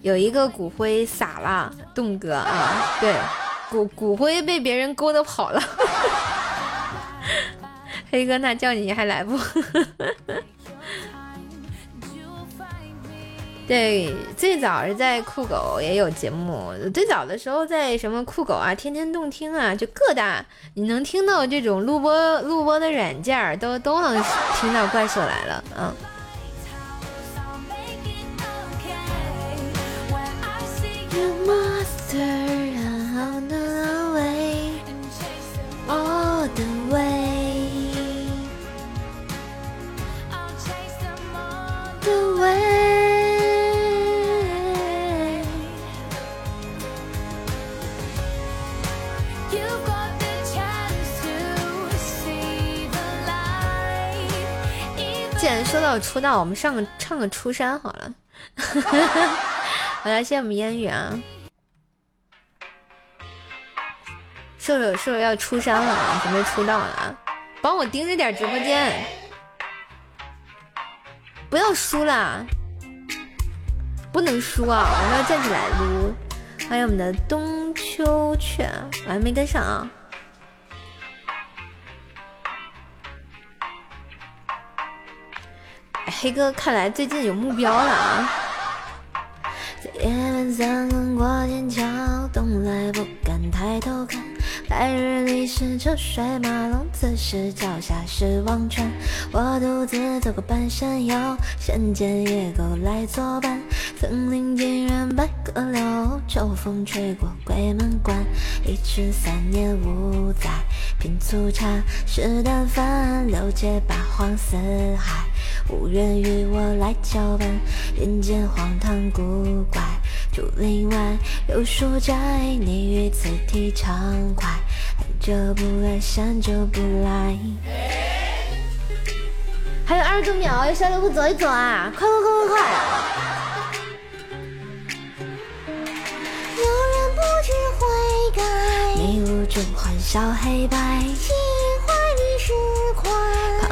有一个骨灰撒了，栋哥啊，对，骨骨灰被别人勾的跑了。黑哥，那叫你还来不？对，最早是在酷狗也有节目，最早的时候在什么酷狗啊、天天动听啊，就各大你能听到这种录播录播的软件都都能听到怪兽来了，嗯。既然说到出道，我们上个唱个出山好了。好了，谢 谢我们烟雨啊。瘦瘦瘦瘦要出山了，准备出道了，帮我盯着点直播间，不要输了，不能输啊！我们要站起来撸。欢迎我们的冬秋犬，我还没跟上啊。黑哥看来最近有目标了啊。在夜半三更过天桥，东来不敢抬头看。白日里是车水马龙，此时脚下是忘川。我独自走过半山腰，山间野狗来作伴。森林尽染百舸柳，秋风吹过鬼门关。一池三年五载，品粗茶，食淡饭，六界八荒四海，无人与我来交伴。人间荒唐古怪。竹林外有书斋，你于此地畅快。来者不来，散者不来。还有二十多秒，有小礼物走一走啊！快快快快快！有人不知悔改，迷雾中欢笑黑白，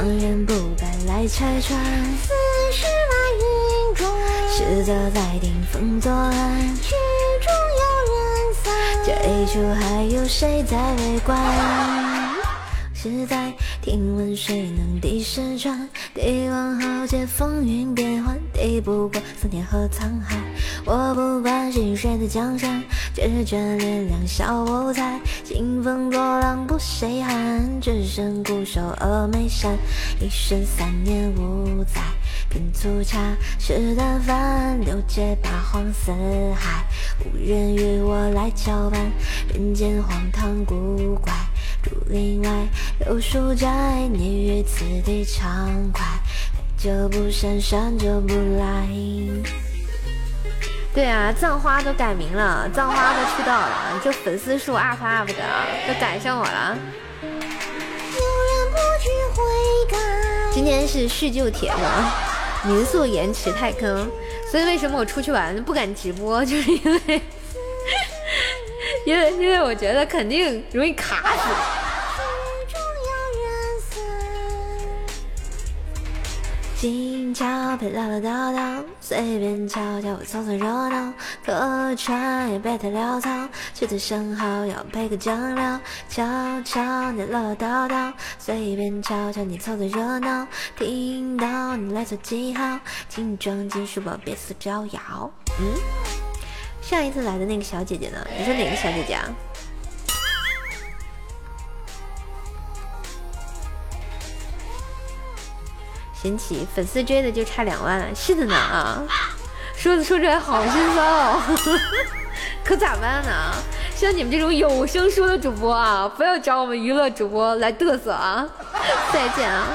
旁人不敢来拆穿，似是来云转。实则在顶风作案，曲终有人散。这一出还有谁在围观？实在听闻谁能敌十川？帝王豪杰风云变幻，敌不过桑田和沧海。我不关心谁的江山，只眷恋两小无猜。兴风作浪不稀罕，只身固守峨眉山，一生三年五载。品粗茶，吃淡饭，六界八荒四海，无人与我来交伴。人间荒唐古怪，竹林外有书斋，你于此地畅快。来者不善，善者不来。对啊，葬花都改名了，葬花都出道了，这粉丝数 up up 的，都赶上我了。今天是叙旧帖吗？民宿延迟太坑，所以为什么我出去玩不敢直播？就是因为，因为因为我觉得肯定容易卡死。静悄别唠唠叨叨，随便瞧瞧我凑凑热闹，客串也别太潦草，曲子生好要配个酱料，悄悄你唠唠叨叨，随便瞧瞧你凑凑热闹，听到你来做记号，请你装进书包别四招摇。嗯，上一次来的那个小姐姐呢？你说哪个小姐姐啊？神奇，粉丝追的就差两万，是的呢啊！说着说着好心酸哦，可咋办呢？像你们这种有声书的主播啊，不要找我们娱乐主播来嘚瑟啊！再见啊！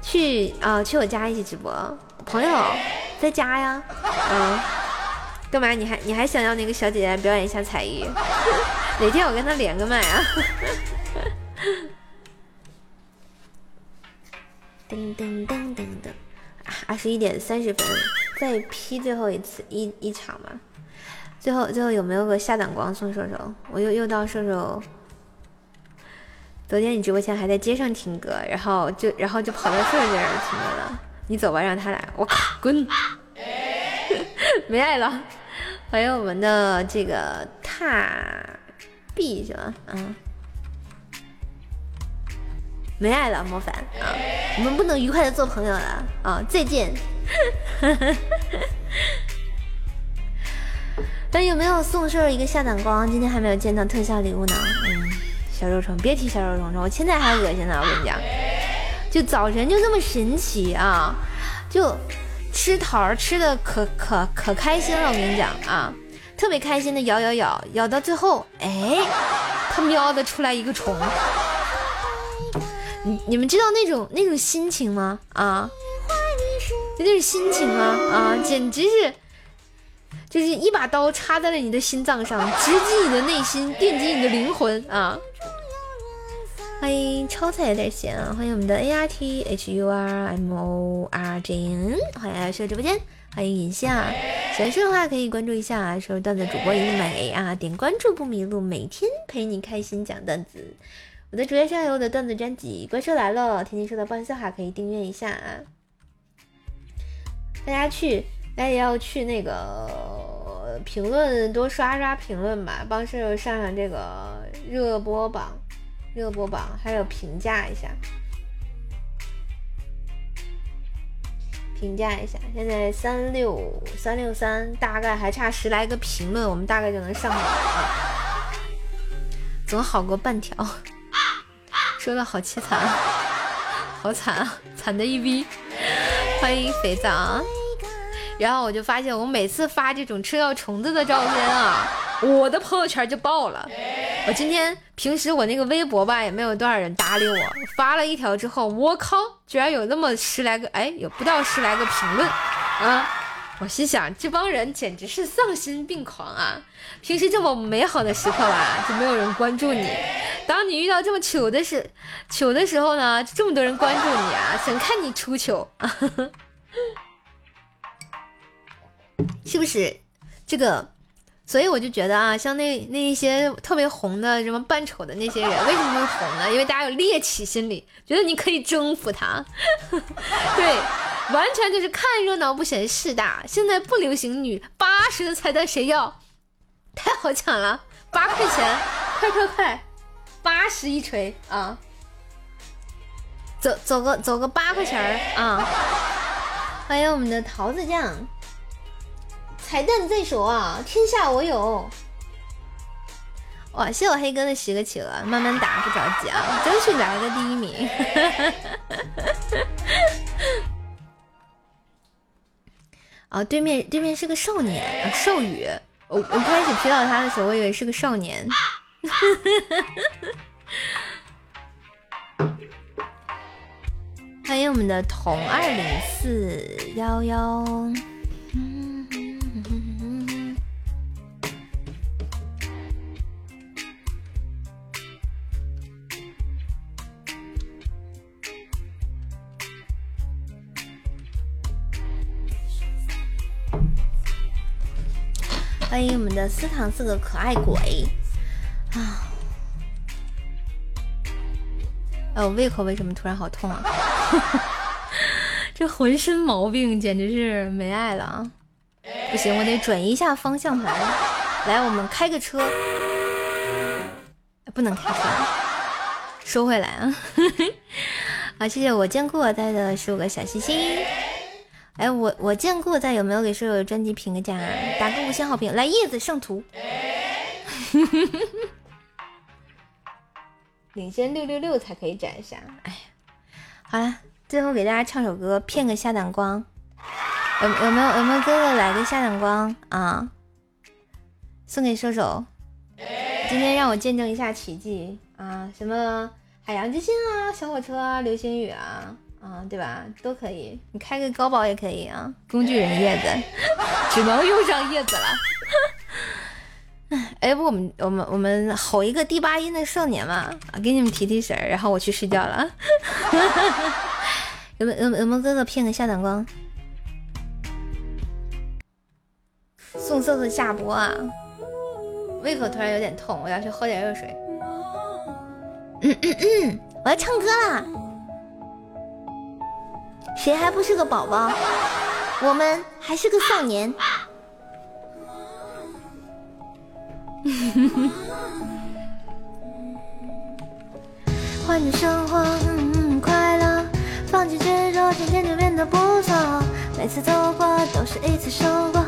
去啊，去我家一起直播，朋友在家呀。嗯，干嘛？你还你还想要那个小姐姐表演一下才艺？哪天我跟她连个麦啊？噔噔噔噔噔，二十一点三十分，再 P 最后一次一一场吧。最后最后有没有个下档光送射手？我又又到射手。昨天你直播间还在街上听歌，然后就然后就跑到射手这儿听歌了。你走吧，让他来。我靠，滚！没爱了。欢迎我们的这个踏壁是吧？嗯。没爱了，莫凡啊！我们不能愉快的做朋友了啊！再见。但 有没有送瘦一个下档光？今天还没有见到特效礼物呢。嗯，小肉虫，别提小肉虫了，我现在还恶心呢。我跟你讲，就早晨就那么神奇啊！就吃桃吃的可可可开心了。我跟你讲啊，特别开心的咬咬咬咬到最后，哎，他喵的出来一个虫。你你们知道那种那种心情吗？啊，就那种心情吗？啊，简直是，就是一把刀插在了你的心脏上，直击你的内心，电击你的灵魂啊！欢迎超菜有点咸啊！欢迎我们的 A R T H U R M O R J N，欢迎来到直播间，欢迎云夏，喜欢说的话可以关注一下，说段子主播一定美啊！点关注不迷路，每天陪你开心讲段子。我的主页上有我的段子专辑，怪兽来了，天天说的爆笑话可以订阅一下啊！大家去，大家也要去那个评论多刷刷评论吧，帮舍友上上这个热播榜，热播榜还有评价一下，评价一下。现在三六三六三，大概还差十来个评论，我们大概就能上榜了，总好过半条。说的好凄惨，好惨啊，惨的一逼！欢迎肥皂。然后我就发现，我每次发这种吃到虫子的照片啊，我的朋友圈就爆了。我今天平时我那个微博吧，也没有多少人搭理我，发了一条之后，我靠，居然有那么十来个，哎，有不到十来个评论啊！我心想，这帮人简直是丧心病狂啊！平时这么美好的时刻吧，就没有人关注你。当你遇到这么糗的时糗的时候呢，这么多人关注你啊，想看你出糗，是不是？这个，所以我就觉得啊，像那那一些特别红的什么扮丑的那些人，为什么会红呢？因为大家有猎奇心理，觉得你可以征服他。对。完全就是看热闹不嫌事大。现在不流行女八十的彩蛋，谁要？太好抢了，八块钱，快快快，八十一锤啊！走走个走个八块钱啊！欢迎我们的桃子酱，彩蛋在手啊，天下我有！哇，谢我黑哥的十个企鹅，慢慢打，不着急啊，争取来个第一名。啊，对面对面是个少年啊，少宇。我我开始 P 到他的时候，我以为是个少年。欢迎我们的童二零四幺幺。欢迎我们的私藏四个可爱鬼啊！哎，我胃口为什么突然好痛啊？这浑身毛病简直是没爱了啊！不行，我得转移一下方向盘。来，我们开个车，不能开车，收回来啊！好，谢谢我见过带的十五个小心心。哎，我我见过在有没有给舍友专辑评个价？啊打个五星好评。来，叶子上图。领先六六六才可以斩杀。哎呀，好了，最后给大家唱首歌，骗个下胆光。有有没有有没有哥哥来个下胆光啊？送给射手。今天让我见证一下奇迹啊！什么海洋之心啊，小火车啊，流星雨啊。啊，对吧？都可以，你开个高保也可以啊。工具人叶子，只能用上叶子了。哎，不，我们我们我们吼一个第八音的少年嘛，给你们提提神，然后我去睡觉了。有没有有没有哥哥骗个下等光？送色色下播啊！胃口突然有点痛，我要去喝点热水。嗯嗯嗯，我要唱歌啦！谁还不是个宝宝？我们还是个少年。换种生活，嗯，快乐，放弃执着，渐渐就变得不错。每次走过都是一次收获，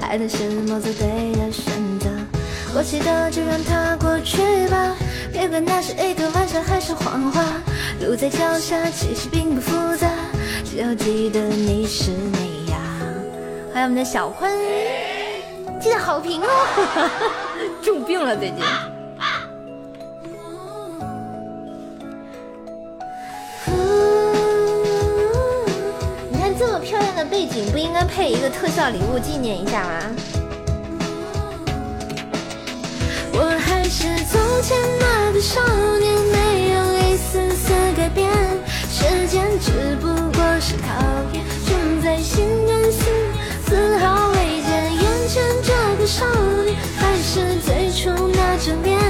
爱的是么做对的选择。过去的就让它过去吧，别管那是一个玩笑还是谎话。路在脚下，其实并不复杂。只要记得你是你呀，还有我们的小坤，记得好评哦。重病了最近。你看这么漂亮的背景，不应该配一个特效礼物纪念一下吗？我还是从前那个少年，没有一丝丝改变。时间只不过是考验，种在心间丝丝毫未减。眼前这个少年，还是最初那张脸。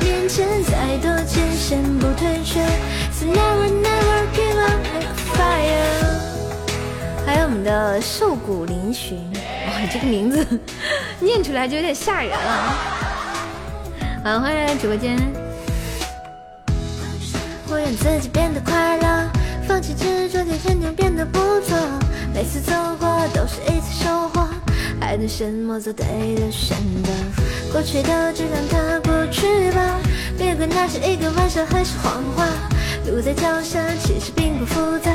面前再多艰险不退却，So never never give up like fire。还有我们的瘦骨嶙峋，哇，这个名字念出来就有点吓人了。好，欢迎来直播间。我让自己变得快乐，放弃执着，天天就变得不错。每次走过都是一次收获，还等什么做对的选择？过去的就让它过去吧，别管那是一个玩笑还是谎话。路在脚下，其实并不复杂，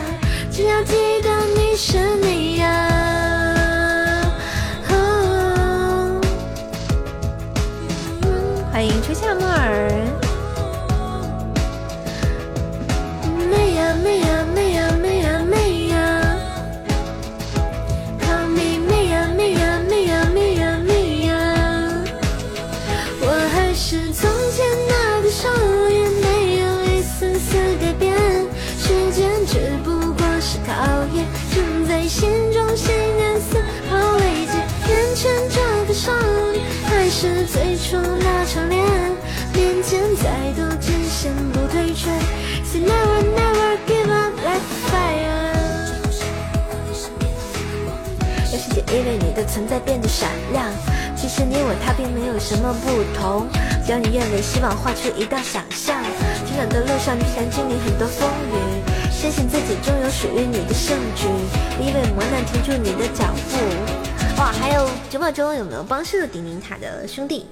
只要记得你是你呀。欢迎初夏木耳。美呀的存在变得闪亮。其实你我他并没有什么不同，只要你愿为希望画出一道想象。成长的路上必然经历很多风雨，相信自己终有属于你的胜局。因为磨难停住你的脚步。哇，还有九秒钟有没有帮射顶顶塔的兄弟？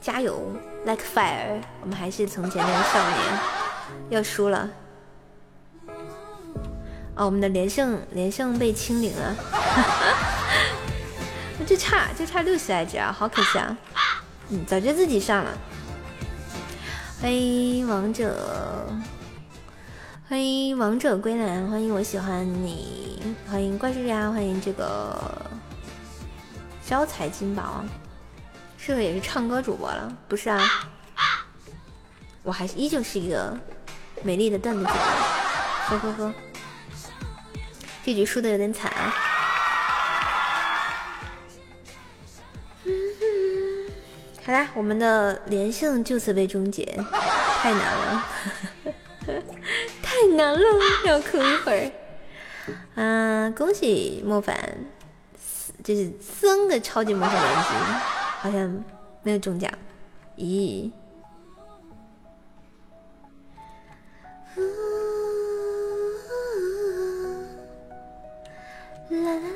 加油，like fire！我们还是从前那个少年。要输了，哦，我们的连胜连胜被清零了，就差就差六十来只啊，好可惜啊！嗯，早就自己上了。欢迎王者，欢迎王者归来，欢迎我喜欢你，欢迎怪兽家，欢迎这个招财金宝，是不是也是唱歌主播了？不是啊，我还是依旧是一个。美丽的段子姐，呵呵呵，这局输的有点惨啊！好啦，我们的连胜就此被终结，太难了，太难了，要哭一会儿。嗯，恭喜莫凡，这是三个超级魔法连击，好像没有中奖。咦？啦啦啦啦！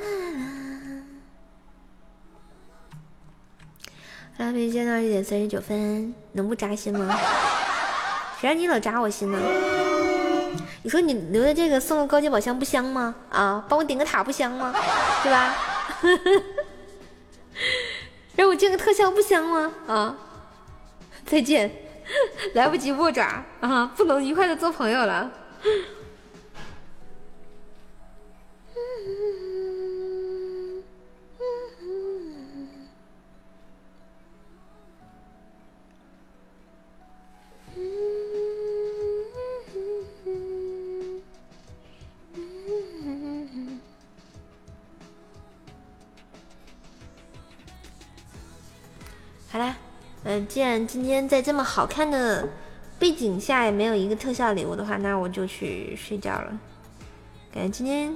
拉皮现到一点三十九分，能不扎心吗？谁让你老扎我心呢？你说你留的这个送个高级宝箱不香吗？啊，帮我顶个塔不香吗？对吧？让我建个特效不香吗？啊！再见，来不及握爪啊，不能愉快的做朋友了。既然今天在这么好看的背景下也没有一个特效礼物的话，那我就去睡觉了。感觉今天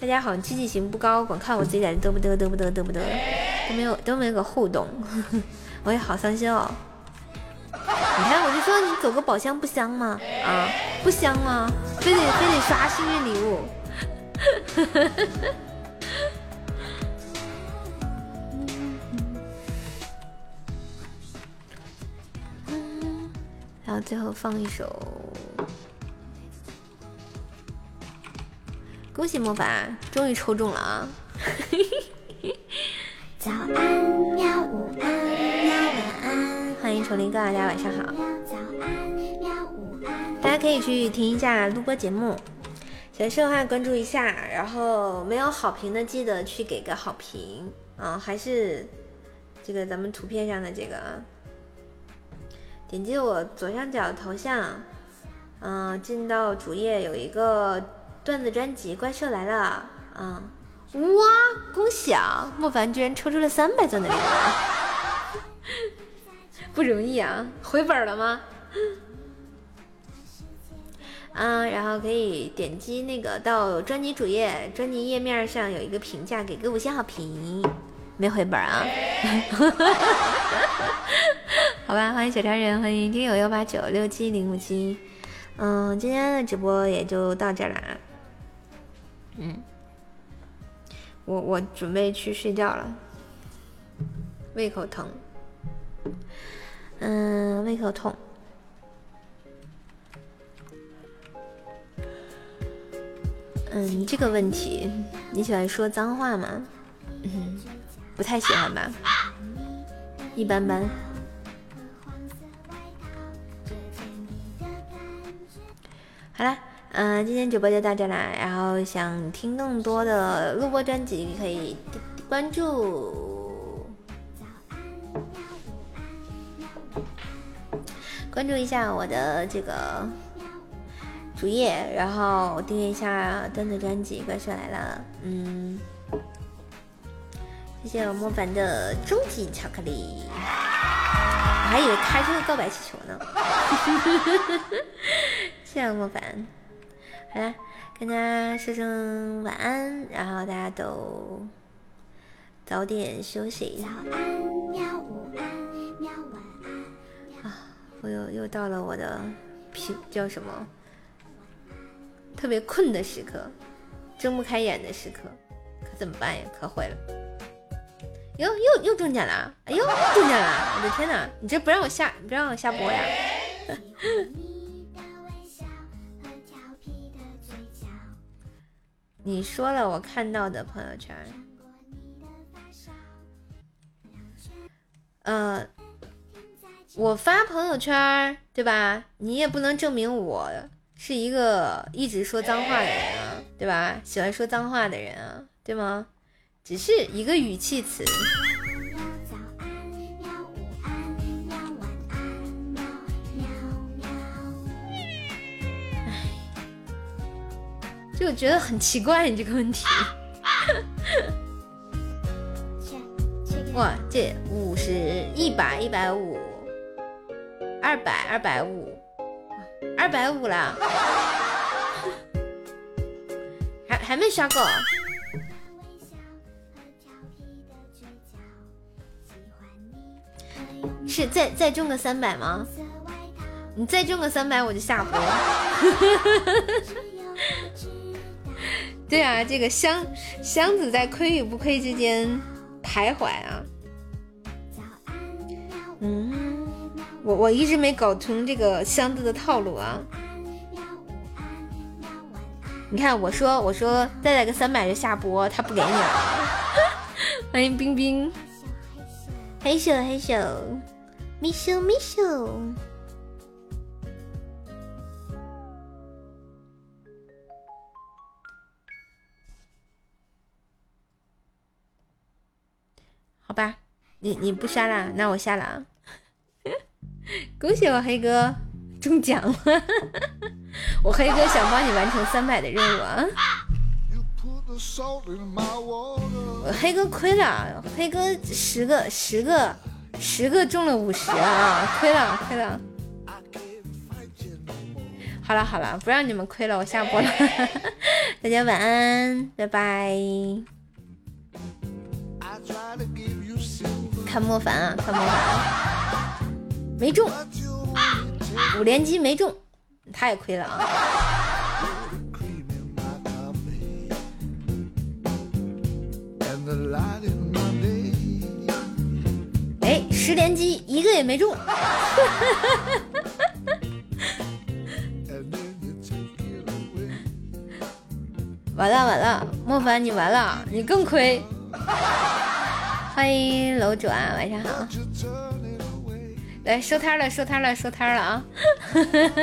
大家好像积极性不高，光看我自己在嘚不嘚嘚不嘚嘚不嘚，都没有都没有个互动，我也好伤心哦。你看，我就说你走个宝箱不香吗？啊，不香吗？非得非得刷幸运礼物。最后放一首，恭喜莫凡终于抽中了啊！早安喵，午安喵，晚安，欢迎丛林哥，大家晚上好。早安喵，午安，大家可以去听一下录播节目，喜欢的话关注一下，然后没有好评的记得去给个好评啊，还是这个咱们图片上的这个。点击我左上角头像，嗯，进到主页有一个段子专辑《怪兽来了》，嗯，哇，恭喜啊！莫凡居然抽出了三百钻的礼物，不容易啊！回本了吗？嗯，然后可以点击那个到专辑主页，专辑页面上有一个评价，给个五星好评。没回本啊？好吧，欢迎小超人，欢迎听友幺八九六七零五七。嗯，今天的直播也就到这啦。嗯，我我准备去睡觉了，胃口疼。嗯，胃口痛。嗯，这个问题，你喜欢说脏话吗？嗯。不太喜欢吧，一般般。好了，嗯，今天直播就到这啦。然后想听更多的录播专辑，可以关注，关注一下我的这个主页，然后订阅一下段子专辑《怪兽来了》。嗯。谢谢我莫凡的终极巧克力，我还以为开出个告白气球呢。谢谢莫凡，好了，跟大家说声晚安，然后大家都早点休息。早安喵，午安喵，晚安啊！我又又到了我的皮叫什么特别困的时刻，睁不开眼的时刻，可怎么办呀？可毁了。哟，又又中奖了！哎呦，中奖了！我的天哪，你这不让我下，你不让我下播呀？你说了，我看到的朋友圈。呃，我发朋友圈，对吧？你也不能证明我是一个一直说脏话的人啊，对吧？喜欢说脏话的人啊，对吗？只是一个语气词。哎，就觉得很奇怪，你这个问题。哇，这五十、一百、一百五、二百、二百五、二百五了。还没刷够。是再再中个三百吗？你再中个三百我就下播。对啊，这个箱箱子在亏与不亏之间徘徊啊。嗯，我我一直没搞通这个箱子的套路啊。你看，我说我说再来个三百就下播，他不给你了。欢迎冰冰，黑手黑手。咪咻咪咻，好吧，你你不杀了，那我下了啊！恭喜我黑哥中奖了，我黑哥想帮你完成三百的任务啊！黑哥亏了，黑哥十个十个。十个中了五十啊，亏了亏了。好了好了，不让你们亏了，我下播了。大家晚安，拜拜。看莫凡啊，看莫凡，没中，五连击没中，他也亏了啊。哎，十连击一个也没中，完了完了，莫凡你完了，你更亏。欢迎楼主啊，晚上好。来收摊了，收摊了，收摊了啊！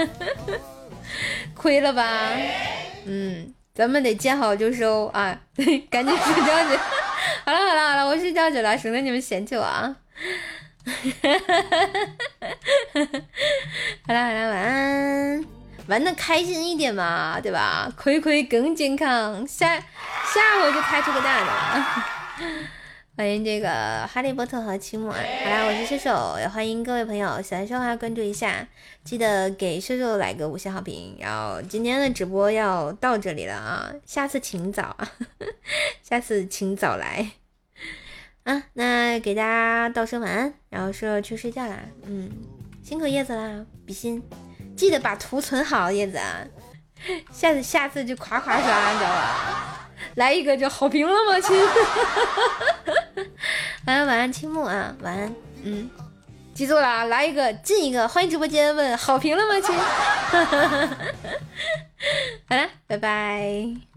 亏了吧？嗯，咱们得见好就收啊，赶紧睡觉去。好了好了好了，我睡觉去了，省得你们嫌弃我啊。好了好了，晚安，玩的开心一点嘛，对吧？亏亏更健康，下下回就开出个大的。欢迎这个哈利波特和期末。好啦，我是射手，也欢迎各位朋友喜欢的话关注一下，记得给射手来个五星好评。然后今天的直播要到这里了啊，下次请早啊，下次请早来。啊，那给大家道声晚安，然后说去睡觉啦。嗯，辛苦叶子啦，比心，记得把图存好，叶子啊，下次下次就夸夸刷，你知道吧？来一个就好评了吗，亲？晚安晚安，青木啊，晚安。嗯，记住了啊，来一个进一个，欢迎直播间问好评了吗，亲？好 了，拜拜。